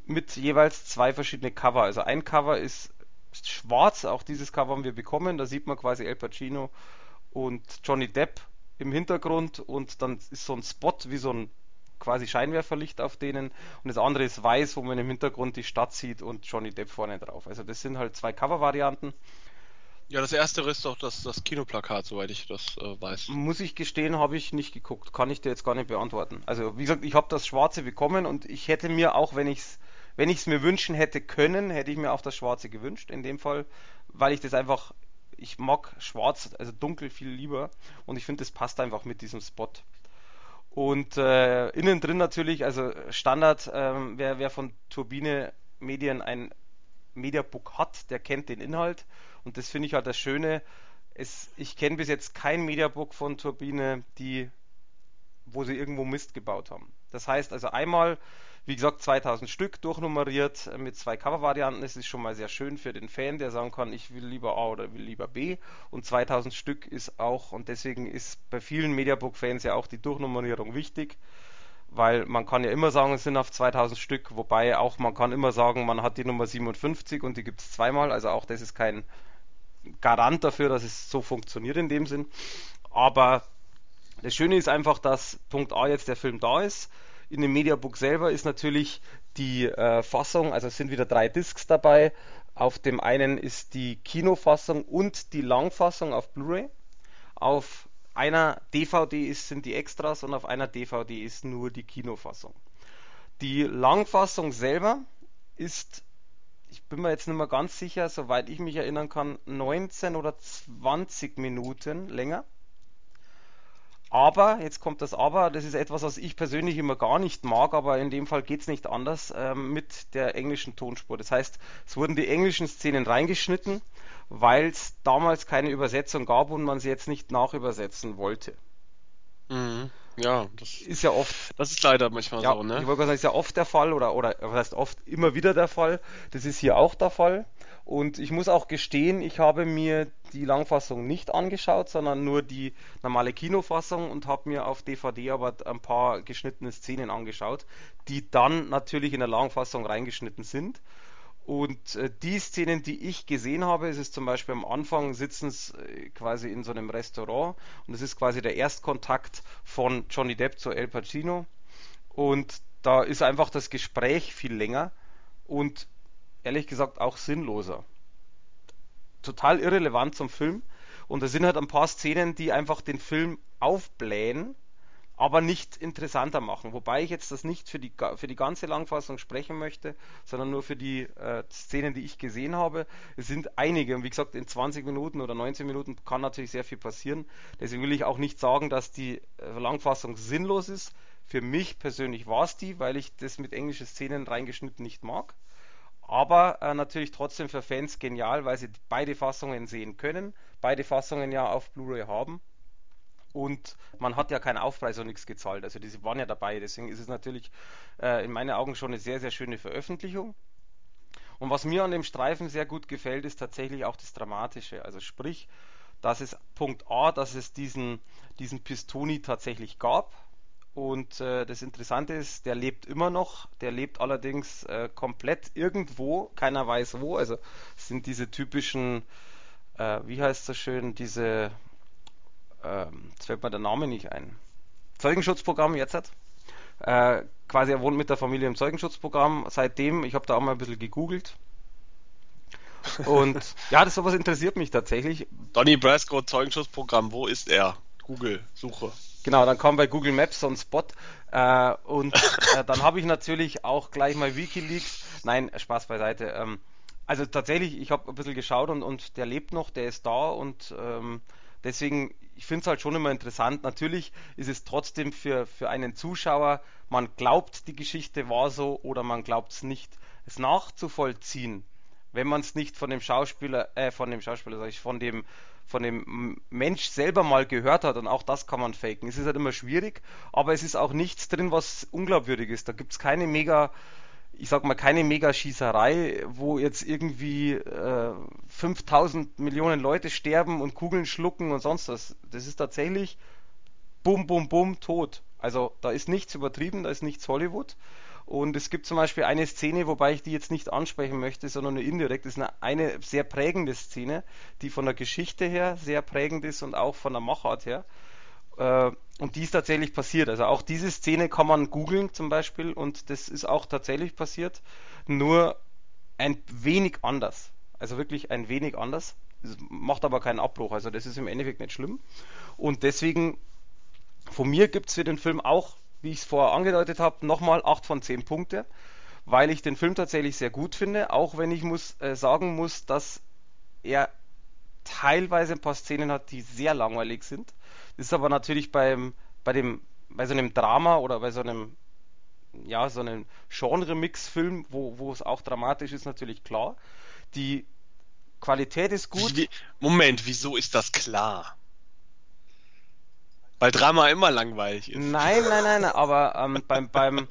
[SPEAKER 2] mit jeweils zwei verschiedene Cover. Also ein Cover ist schwarz. Auch dieses Cover haben wir bekommen. Da sieht man quasi El Pacino und Johnny Depp im Hintergrund und dann ist so ein Spot wie so ein quasi Scheinwerferlicht auf denen und das andere ist weiß, wo man im Hintergrund die Stadt sieht und Johnny Depp vorne drauf. Also das sind halt zwei Cover-Varianten.
[SPEAKER 1] Ja, das erste ist doch das, das Kinoplakat, soweit ich das äh, weiß.
[SPEAKER 2] Muss ich gestehen, habe ich nicht geguckt. Kann ich dir jetzt gar nicht beantworten. Also wie gesagt, ich habe das Schwarze bekommen und ich hätte mir auch, wenn ich es wenn ich es mir wünschen hätte können, hätte ich mir auch das Schwarze gewünscht. In dem Fall, weil ich das einfach, ich mag Schwarz, also dunkel viel lieber und ich finde, das passt einfach mit diesem Spot. Und äh, innen drin natürlich, also Standard, ähm, wer, wer von Turbine Medien ein Mediabook hat, der kennt den Inhalt. Und das finde ich halt das Schöne. Es, ich kenne bis jetzt kein Mediabook von Turbine, die, wo sie irgendwo Mist gebaut haben. Das heißt also einmal, wie gesagt, 2000 Stück durchnummeriert mit zwei Cover-Varianten. Das ist schon mal sehr schön für den Fan, der sagen kann, ich will lieber A oder will lieber B. Und 2000 Stück ist auch, und deswegen ist bei vielen Mediabook-Fans ja auch die Durchnummerierung wichtig, weil man kann ja immer sagen, es sind auf 2000 Stück, wobei auch man kann immer sagen, man hat die Nummer 57 und die gibt es zweimal. Also auch das ist kein Garant dafür, dass es so funktioniert in dem Sinn. Aber das Schöne ist einfach, dass Punkt A jetzt der Film da ist in dem Mediabook selber ist natürlich die äh, Fassung, also es sind wieder drei Discs dabei. Auf dem einen ist die Kinofassung und die Langfassung auf Blu-ray. Auf einer DVD ist, sind die Extras und auf einer DVD ist nur die Kinofassung. Die Langfassung selber ist, ich bin mir jetzt nicht mehr ganz sicher, soweit ich mich erinnern kann, 19 oder 20 Minuten länger. Aber, jetzt kommt das Aber, das ist etwas, was ich persönlich immer gar nicht mag, aber in dem Fall geht es nicht anders ähm, mit der englischen Tonspur. Das heißt, es wurden die englischen Szenen reingeschnitten, weil es damals keine Übersetzung gab und man sie jetzt nicht nachübersetzen wollte.
[SPEAKER 1] Mhm. Ja, das
[SPEAKER 2] ist ja oft.
[SPEAKER 1] Das ist leider manchmal
[SPEAKER 2] ja,
[SPEAKER 1] so, ne?
[SPEAKER 2] Ich wollte sagen, ist ja oft der Fall oder, oder was heißt oft immer wieder der Fall. Das ist hier auch der Fall. Und ich muss auch gestehen, ich habe mir die Langfassung nicht angeschaut, sondern nur die normale Kinofassung und habe mir auf DVD aber ein paar geschnittene Szenen angeschaut, die dann natürlich in der Langfassung reingeschnitten sind. Und äh, die Szenen, die ich gesehen habe, ist es zum Beispiel am Anfang sitzen sie äh, quasi in so einem Restaurant und es ist quasi der Erstkontakt von Johnny Depp zu El Pacino. Und da ist einfach das Gespräch viel länger und ehrlich gesagt auch sinnloser. Total irrelevant zum Film. Und da sind halt ein paar Szenen, die einfach den Film aufblähen, aber nicht interessanter machen. Wobei ich jetzt das nicht für die, für die ganze Langfassung sprechen möchte, sondern nur für die äh, Szenen, die ich gesehen habe. Es sind einige und wie gesagt, in 20 Minuten oder 19 Minuten kann natürlich sehr viel passieren. Deswegen will ich auch nicht sagen, dass die äh, Langfassung sinnlos ist. Für mich persönlich war es die, weil ich das mit englischen Szenen reingeschnitten nicht mag. Aber äh, natürlich trotzdem für Fans genial, weil sie beide Fassungen sehen können, beide Fassungen ja auf Blu-ray haben. Und man hat ja keinen Aufpreis und nichts gezahlt. Also diese waren ja dabei. Deswegen ist es natürlich äh, in meinen Augen schon eine sehr, sehr schöne Veröffentlichung. Und was mir an dem Streifen sehr gut gefällt, ist tatsächlich auch das Dramatische. Also sprich, dass es Punkt A, dass es diesen, diesen Pistoni tatsächlich gab, und äh, das Interessante ist, der lebt immer noch. Der lebt allerdings äh, komplett irgendwo, keiner weiß wo. Also es sind diese typischen, äh, wie heißt das schön, diese, ähm, jetzt fällt mir der Name nicht ein. Zeugenschutzprogramm jetzt hat. Äh, quasi er wohnt mit der Familie im Zeugenschutzprogramm. Seitdem, ich habe da auch mal ein bisschen gegoogelt. Und [LAUGHS] ja, das sowas interessiert mich tatsächlich.
[SPEAKER 1] Donny Brasco Zeugenschutzprogramm, wo ist er? Google, Suche.
[SPEAKER 2] Genau, dann kam bei Google Maps so ein Spot äh, und äh, [LAUGHS] dann habe ich natürlich auch gleich mal Wikileaks. Nein, Spaß beiseite. Ähm, also tatsächlich, ich habe ein bisschen geschaut und, und der lebt noch, der ist da und ähm, deswegen, ich finde es halt schon immer interessant. Natürlich ist es trotzdem für, für einen Zuschauer, man glaubt, die Geschichte war so oder man glaubt es nicht, es nachzuvollziehen, wenn man es nicht von dem Schauspieler, äh, von dem Schauspieler, sag ich, von dem von dem Mensch selber mal gehört hat und auch das kann man faken. Es ist halt immer schwierig, aber es ist auch nichts drin, was unglaubwürdig ist. Da gibt es keine mega, ich sag mal, keine mega Schießerei, wo jetzt irgendwie äh, 5000 Millionen Leute sterben und Kugeln schlucken und sonst was. Das ist tatsächlich bum, bum, bum, tot. Also da ist nichts übertrieben, da ist nichts Hollywood. Und es gibt zum Beispiel eine Szene, wobei ich die jetzt nicht ansprechen möchte, sondern nur indirekt. Das ist eine, eine sehr prägende Szene, die von der Geschichte her sehr prägend ist und auch von der Machart her. Äh, und die ist tatsächlich passiert. Also auch diese Szene kann man googeln zum Beispiel und das ist auch tatsächlich passiert. Nur ein wenig anders. Also wirklich ein wenig anders. Das macht aber keinen Abbruch. Also das ist im Endeffekt nicht schlimm. Und deswegen, von mir gibt es für den Film auch, wie ich es vorher angedeutet habe, nochmal 8 von 10 Punkte, weil ich den Film tatsächlich sehr gut finde, auch wenn ich muss äh, sagen muss, dass er teilweise ein paar Szenen hat, die sehr langweilig sind. Das ist aber natürlich beim, bei dem, bei so einem Drama oder bei so einem, ja, so einem Genre-Mix-Film, wo, wo es auch dramatisch ist, natürlich klar. Die Qualität ist gut.
[SPEAKER 1] Moment, wieso ist das klar? Weil Drama immer langweilig ist.
[SPEAKER 2] Nein, nein, nein, [LAUGHS] aber ähm, beim, beim,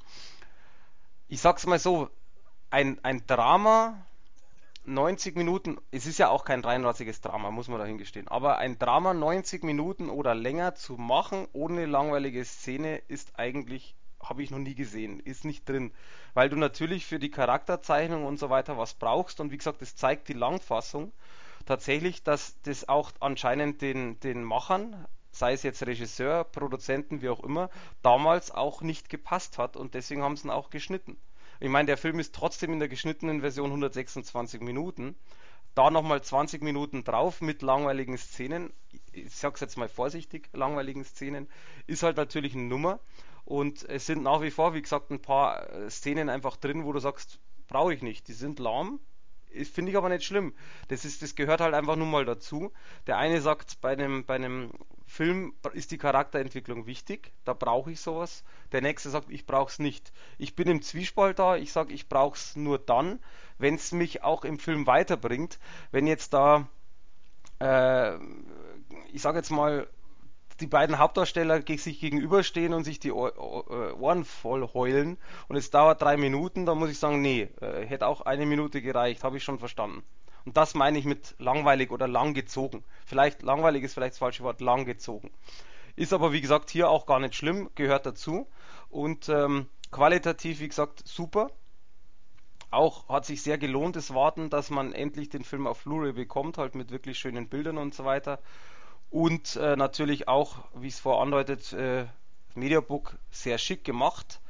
[SPEAKER 2] ich sag's mal so, ein, ein Drama, 90 Minuten, es ist ja auch kein reinrassiges Drama, muss man dahingestehen, aber ein Drama 90 Minuten oder länger zu machen ohne langweilige Szene ist eigentlich, habe ich noch nie gesehen, ist nicht drin, weil du natürlich für die Charakterzeichnung und so weiter was brauchst und wie gesagt, das zeigt die Langfassung tatsächlich, dass das auch anscheinend den, den Machern sei es jetzt Regisseur, Produzenten, wie auch immer, damals auch nicht gepasst hat und deswegen haben sie ihn auch geschnitten. Ich meine, der Film ist trotzdem in der geschnittenen Version 126 Minuten. Da nochmal 20 Minuten drauf mit langweiligen Szenen. Ich sag's jetzt mal vorsichtig, langweiligen Szenen. Ist halt natürlich eine Nummer. Und es sind nach wie vor, wie gesagt, ein paar äh, Szenen einfach drin, wo du sagst, brauche ich nicht. Die sind lahm, finde ich aber nicht schlimm. Das ist, das gehört halt einfach nur mal dazu. Der eine sagt bei einem, bei einem Film ist die Charakterentwicklung wichtig, da brauche ich sowas. Der nächste sagt, ich brauche es nicht. Ich bin im Zwiespalt da, ich sage, ich brauche es nur dann, wenn es mich auch im Film weiterbringt. Wenn jetzt da, äh, ich sage jetzt mal, die beiden Hauptdarsteller sich gegenüberstehen und sich die Ohren voll heulen und es dauert drei Minuten, dann muss ich sagen, nee, äh, hätte auch eine Minute gereicht, habe ich schon verstanden. Und das meine ich mit langweilig oder langgezogen. Vielleicht langweilig ist vielleicht das falsche Wort, langgezogen. Ist aber wie gesagt hier auch gar nicht schlimm, gehört dazu. Und ähm, qualitativ, wie gesagt, super. Auch hat sich sehr gelohnt, das Warten, dass man endlich den Film auf Blu-ray bekommt, halt mit wirklich schönen Bildern und so weiter. Und äh, natürlich auch, wie es vorandeutet, äh, Mediabook sehr schick gemacht.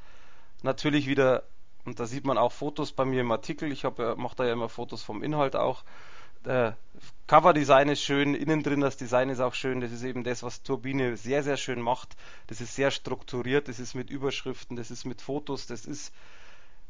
[SPEAKER 2] Natürlich wieder und da sieht man auch Fotos bei mir im Artikel. Ich mache da ja immer Fotos vom Inhalt auch. Der Coverdesign ist schön, innen drin das Design ist auch schön. Das ist eben das, was Turbine sehr, sehr schön macht. Das ist sehr strukturiert, das ist mit Überschriften, das ist mit Fotos, das ist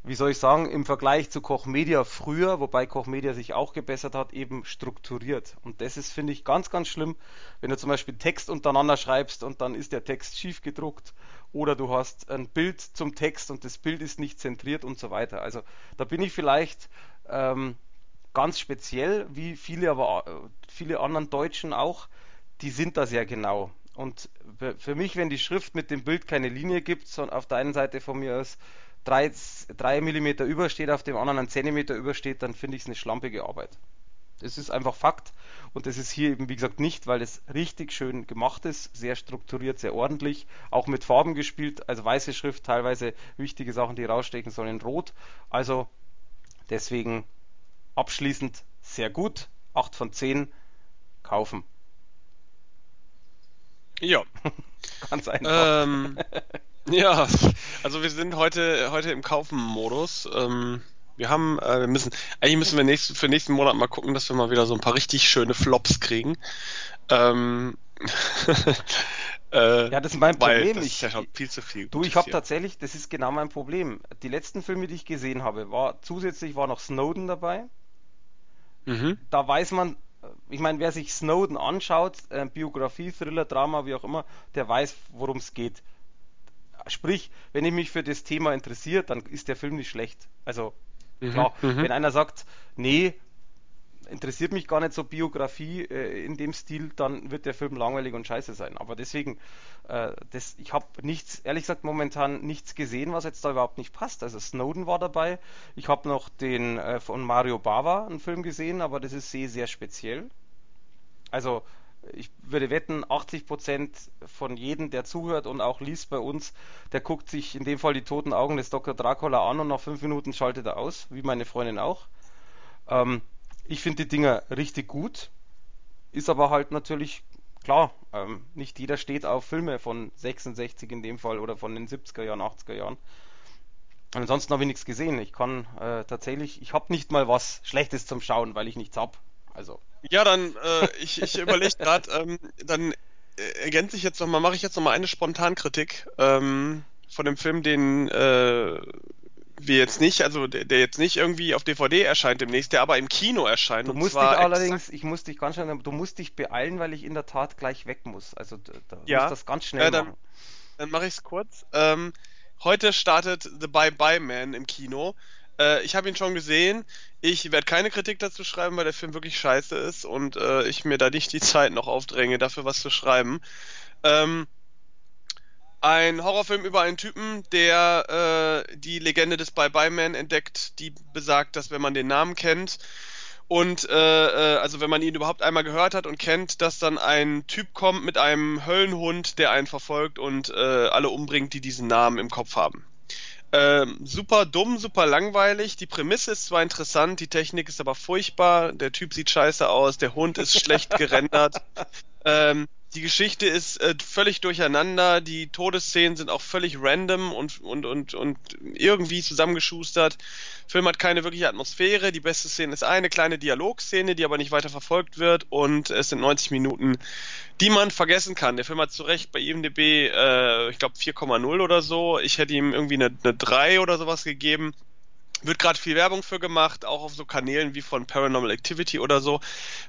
[SPEAKER 2] wie soll ich sagen, im Vergleich zu Koch Media früher, wobei Koch Media sich auch gebessert hat, eben strukturiert. Und das ist, finde ich, ganz, ganz schlimm, wenn du zum Beispiel Text untereinander schreibst und dann ist der Text schief gedruckt oder du hast ein Bild zum Text und das Bild ist nicht zentriert und so weiter. Also da bin ich vielleicht ähm, ganz speziell, wie viele, aber viele anderen Deutschen auch, die sind da sehr genau. Und für mich, wenn die Schrift mit dem Bild keine Linie gibt, sondern auf der einen Seite von mir aus 3, 3 mm übersteht, auf dem anderen ein Zentimeter übersteht, dann finde ich es eine schlampige Arbeit. Das ist einfach Fakt und das ist hier eben wie gesagt nicht, weil es richtig schön gemacht ist, sehr strukturiert, sehr ordentlich, auch mit Farben gespielt, also weiße Schrift, teilweise wichtige Sachen, die rausstechen sollen in Rot. Also deswegen abschließend sehr gut, 8 von 10 kaufen.
[SPEAKER 1] Ja. [LAUGHS]
[SPEAKER 2] Ganz einfach.
[SPEAKER 1] Ähm, [LAUGHS] Ja, also wir sind heute, heute im Kaufen-Modus. Ähm, wir haben, äh, wir müssen, eigentlich müssen wir nächst, für nächsten Monat mal gucken, dass wir mal wieder so ein paar richtig schöne Flops kriegen. Ähm, [LAUGHS]
[SPEAKER 2] äh, ja, das ist mein Problem.
[SPEAKER 1] Das ist ja viel zu viel.
[SPEAKER 2] Du, ich habe tatsächlich, das ist genau mein Problem. Die letzten Filme, die ich gesehen habe, war zusätzlich war noch Snowden dabei. Mhm. Da weiß man, ich meine, wer sich Snowden anschaut, äh, Biografie, Thriller, Drama, wie auch immer, der weiß, worum es geht. Sprich, wenn ich mich für das Thema interessiere, dann ist der Film nicht schlecht. Also mhm, klar, mhm. wenn einer sagt, nee, interessiert mich gar nicht so Biografie äh, in dem Stil, dann wird der Film langweilig und scheiße sein. Aber deswegen, äh, das, ich habe nichts, ehrlich gesagt, momentan nichts gesehen, was jetzt da überhaupt nicht passt. Also Snowden war dabei. Ich habe noch den äh, von Mario Bava einen Film gesehen, aber das ist sehr, sehr speziell. Also ich würde wetten, 80% von jedem, der zuhört und auch liest bei uns, der guckt sich in dem Fall die toten Augen des Dr. Dracula an und nach fünf Minuten schaltet er aus, wie meine Freundin auch. Ähm, ich finde die Dinger richtig gut, ist aber halt natürlich klar, ähm, nicht jeder steht auf Filme von 66 in dem Fall oder von den 70er Jahren, 80er Jahren. Ansonsten habe ich nichts gesehen. Ich kann äh, tatsächlich, ich habe nicht mal was Schlechtes zum Schauen, weil ich nichts hab. Also.
[SPEAKER 1] Ja, dann, äh, ich, ich überlege gerade, ähm, dann äh, ergänze ich jetzt nochmal, mache ich jetzt nochmal eine Spontankritik ähm, von dem Film, den äh, wir jetzt nicht, also der, der, jetzt nicht irgendwie auf DVD erscheint demnächst, der aber im Kino erscheint.
[SPEAKER 2] Du musst dich allerdings, ich muss dich ganz schnell, du musst dich beeilen, weil ich in der Tat gleich weg muss. Also da
[SPEAKER 1] ja,
[SPEAKER 2] musst das ganz schnell
[SPEAKER 1] äh, dann,
[SPEAKER 2] machen.
[SPEAKER 1] Dann mache ich es kurz. Ähm, heute startet The Bye Bye Man im Kino. Äh, ich habe ihn schon gesehen. Ich werde keine Kritik dazu schreiben, weil der Film wirklich scheiße ist und äh, ich mir da nicht die Zeit noch aufdränge, dafür was zu schreiben. Ähm, ein Horrorfilm über einen Typen, der äh, die Legende des Bye Bye Man entdeckt, die besagt, dass wenn man den Namen kennt und äh, äh, also wenn man ihn überhaupt einmal gehört hat und kennt, dass dann ein Typ kommt mit einem Höllenhund, der einen verfolgt und äh, alle umbringt, die diesen Namen im Kopf haben. Ähm, super dumm, super langweilig. Die Prämisse ist zwar interessant, die Technik ist aber furchtbar. Der Typ sieht scheiße aus, der Hund ist schlecht gerendert. [LAUGHS] Ähm, die Geschichte ist äh, völlig durcheinander, die Todesszenen sind auch völlig random und, und, und, und irgendwie zusammengeschustert. Der Film hat keine wirkliche Atmosphäre, die beste Szene ist eine kleine Dialogszene, die aber nicht weiter verfolgt wird und es sind 90 Minuten, die man vergessen kann. Der Film hat zu Recht bei IMDb, äh, ich glaube 4,0 oder so. Ich hätte ihm irgendwie eine, eine 3 oder sowas gegeben wird gerade viel Werbung für gemacht, auch auf so Kanälen wie von Paranormal Activity oder so.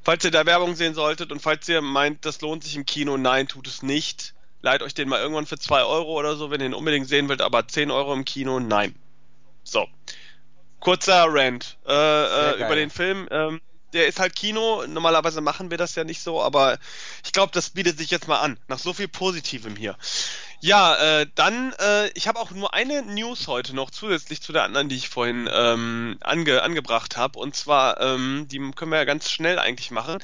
[SPEAKER 1] Falls ihr da Werbung sehen solltet und falls ihr meint, das lohnt sich im Kino, nein, tut es nicht. Leiht euch den mal irgendwann für 2 Euro oder so, wenn ihr ihn unbedingt sehen wollt, aber 10 Euro im Kino, nein. So. Kurzer Rant äh, äh, über den Film. Ähm, der ist halt Kino. Normalerweise machen wir das ja nicht so, aber ich glaube, das bietet sich jetzt mal an. Nach so viel Positivem hier. Ja, äh, dann, äh, ich habe auch nur eine News heute noch zusätzlich zu der anderen, die ich vorhin ähm, ange, angebracht habe. Und zwar, ähm, die können wir ja ganz schnell eigentlich machen.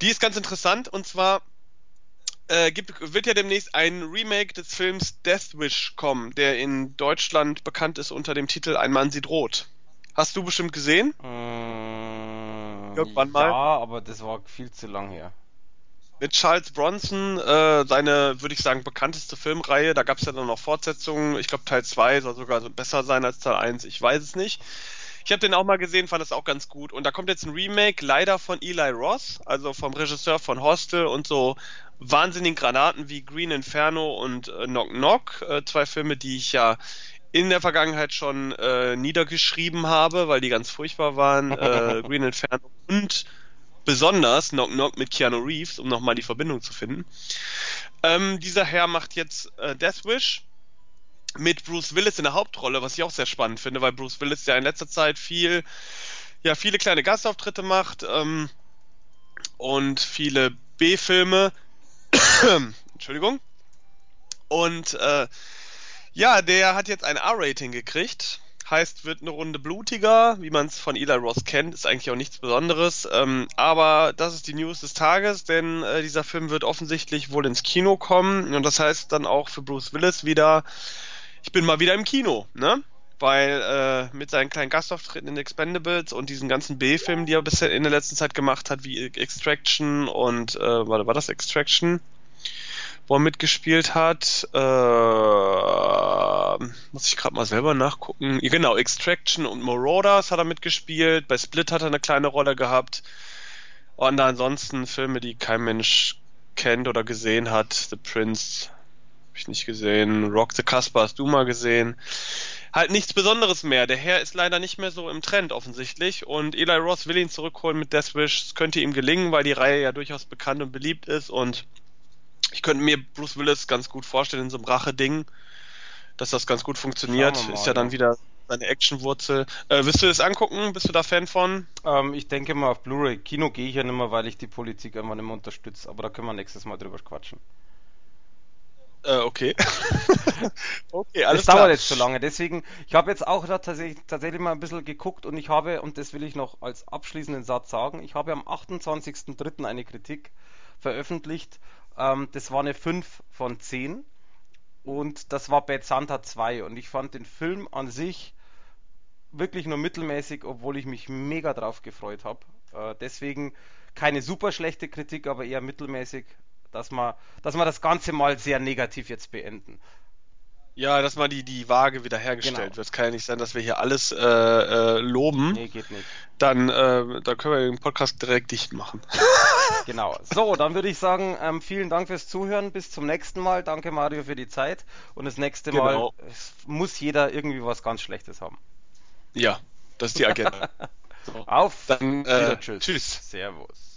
[SPEAKER 1] Die ist ganz interessant und zwar äh, gibt, wird ja demnächst ein Remake des Films Death Wish kommen, der in Deutschland bekannt ist unter dem Titel Ein Mann sieht rot. Hast du bestimmt gesehen?
[SPEAKER 2] Mm,
[SPEAKER 1] Irgendwann mal.
[SPEAKER 2] Ja, aber das war viel zu lang her.
[SPEAKER 1] Mit Charles Bronson, äh, seine, würde ich sagen, bekannteste Filmreihe. Da gab es ja dann noch Fortsetzungen. Ich glaube, Teil 2 soll sogar besser sein als Teil 1. Ich weiß es nicht. Ich habe den auch mal gesehen, fand es auch ganz gut. Und da kommt jetzt ein Remake, leider von Eli Ross, also vom Regisseur von Hostel und so wahnsinnigen Granaten wie Green Inferno und äh, Knock Knock. Äh, zwei Filme, die ich ja in der Vergangenheit schon äh, niedergeschrieben habe, weil die ganz furchtbar waren. [LAUGHS] Äh, Green Inferno und besonders Knock Knock mit Keanu Reeves, um nochmal die Verbindung zu finden. Ähm, dieser Herr macht jetzt äh, Death Wish mit Bruce Willis in der Hauptrolle, was ich auch sehr spannend finde, weil Bruce Willis ja in letzter Zeit viel, ja, viele kleine Gastauftritte macht ähm, und viele B-Filme. [COUGHS] Entschuldigung. Und äh, ja, der hat jetzt ein R-Rating gekriegt. Heißt, wird eine Runde blutiger, wie man es von Eli Ross kennt, ist eigentlich auch nichts Besonderes. Ähm, aber das ist die News des Tages, denn äh, dieser Film wird offensichtlich wohl ins Kino kommen. Und das heißt dann auch für Bruce Willis wieder, ich bin mal wieder im Kino, ne? Weil äh, mit seinen kleinen Gastauftritten in Expendables und diesen ganzen B-Filmen, die er bisher in der letzten Zeit gemacht hat, wie Extraction und äh, war, war das Extraction? Wo er mitgespielt hat. Äh, muss ich gerade mal selber nachgucken. Genau, Extraction und Marauders hat er mitgespielt. Bei Split hat er eine kleine Rolle gehabt. Und ansonsten Filme, die kein Mensch kennt oder gesehen hat. The Prince habe ich nicht gesehen. Rock the Casper hast du mal gesehen. Halt nichts Besonderes mehr. Der Herr ist leider nicht mehr so im Trend offensichtlich. Und Eli Ross will ihn zurückholen mit Death Wish. Es könnte ihm gelingen, weil die Reihe ja durchaus bekannt und beliebt ist. Und ich könnte mir Bruce Willis ganz gut vorstellen in so einem Rache-Ding, dass das ganz gut funktioniert. Mal, ist ja dann wieder seine Actionwurzel. Äh, willst du das angucken? Bist du da Fan von?
[SPEAKER 2] Ähm, ich denke mal auf Blu-ray. Kino gehe ich ja nicht mehr, weil ich die Politik einfach nicht mehr unterstütze. Aber da können wir nächstes Mal drüber quatschen.
[SPEAKER 1] Äh, okay. [LAUGHS]
[SPEAKER 2] okay, alles Das dauert jetzt zu lange. Deswegen, ich habe jetzt auch tatsächlich, tatsächlich mal ein bisschen geguckt und ich habe, und das will ich noch als abschließenden Satz sagen, ich habe am 28.03. eine Kritik veröffentlicht. Ähm, das war eine 5 von 10 und das war Bad Santa 2 und ich fand den Film an sich wirklich nur mittelmäßig, obwohl ich mich mega drauf gefreut habe. Äh, deswegen keine super schlechte Kritik, aber eher mittelmäßig, dass wir, dass wir das Ganze mal sehr negativ jetzt beenden.
[SPEAKER 1] Ja, dass mal die, die Waage wieder hergestellt genau. wird. Es kann ja nicht sein, dass wir hier alles äh, äh, loben.
[SPEAKER 2] Nee, geht nicht.
[SPEAKER 1] Dann, äh, dann können wir den Podcast direkt dicht machen. [LAUGHS]
[SPEAKER 2] genau. So, dann würde ich sagen, ähm, vielen Dank fürs Zuhören. Bis zum nächsten Mal. Danke, Mario, für die Zeit. Und das nächste genau. Mal muss jeder irgendwie was ganz Schlechtes haben.
[SPEAKER 1] Ja, das ist die Agenda. [LAUGHS]
[SPEAKER 2] so. Auf.
[SPEAKER 1] Dann, äh,
[SPEAKER 2] tschüss.
[SPEAKER 1] Tschüss.
[SPEAKER 2] Servus.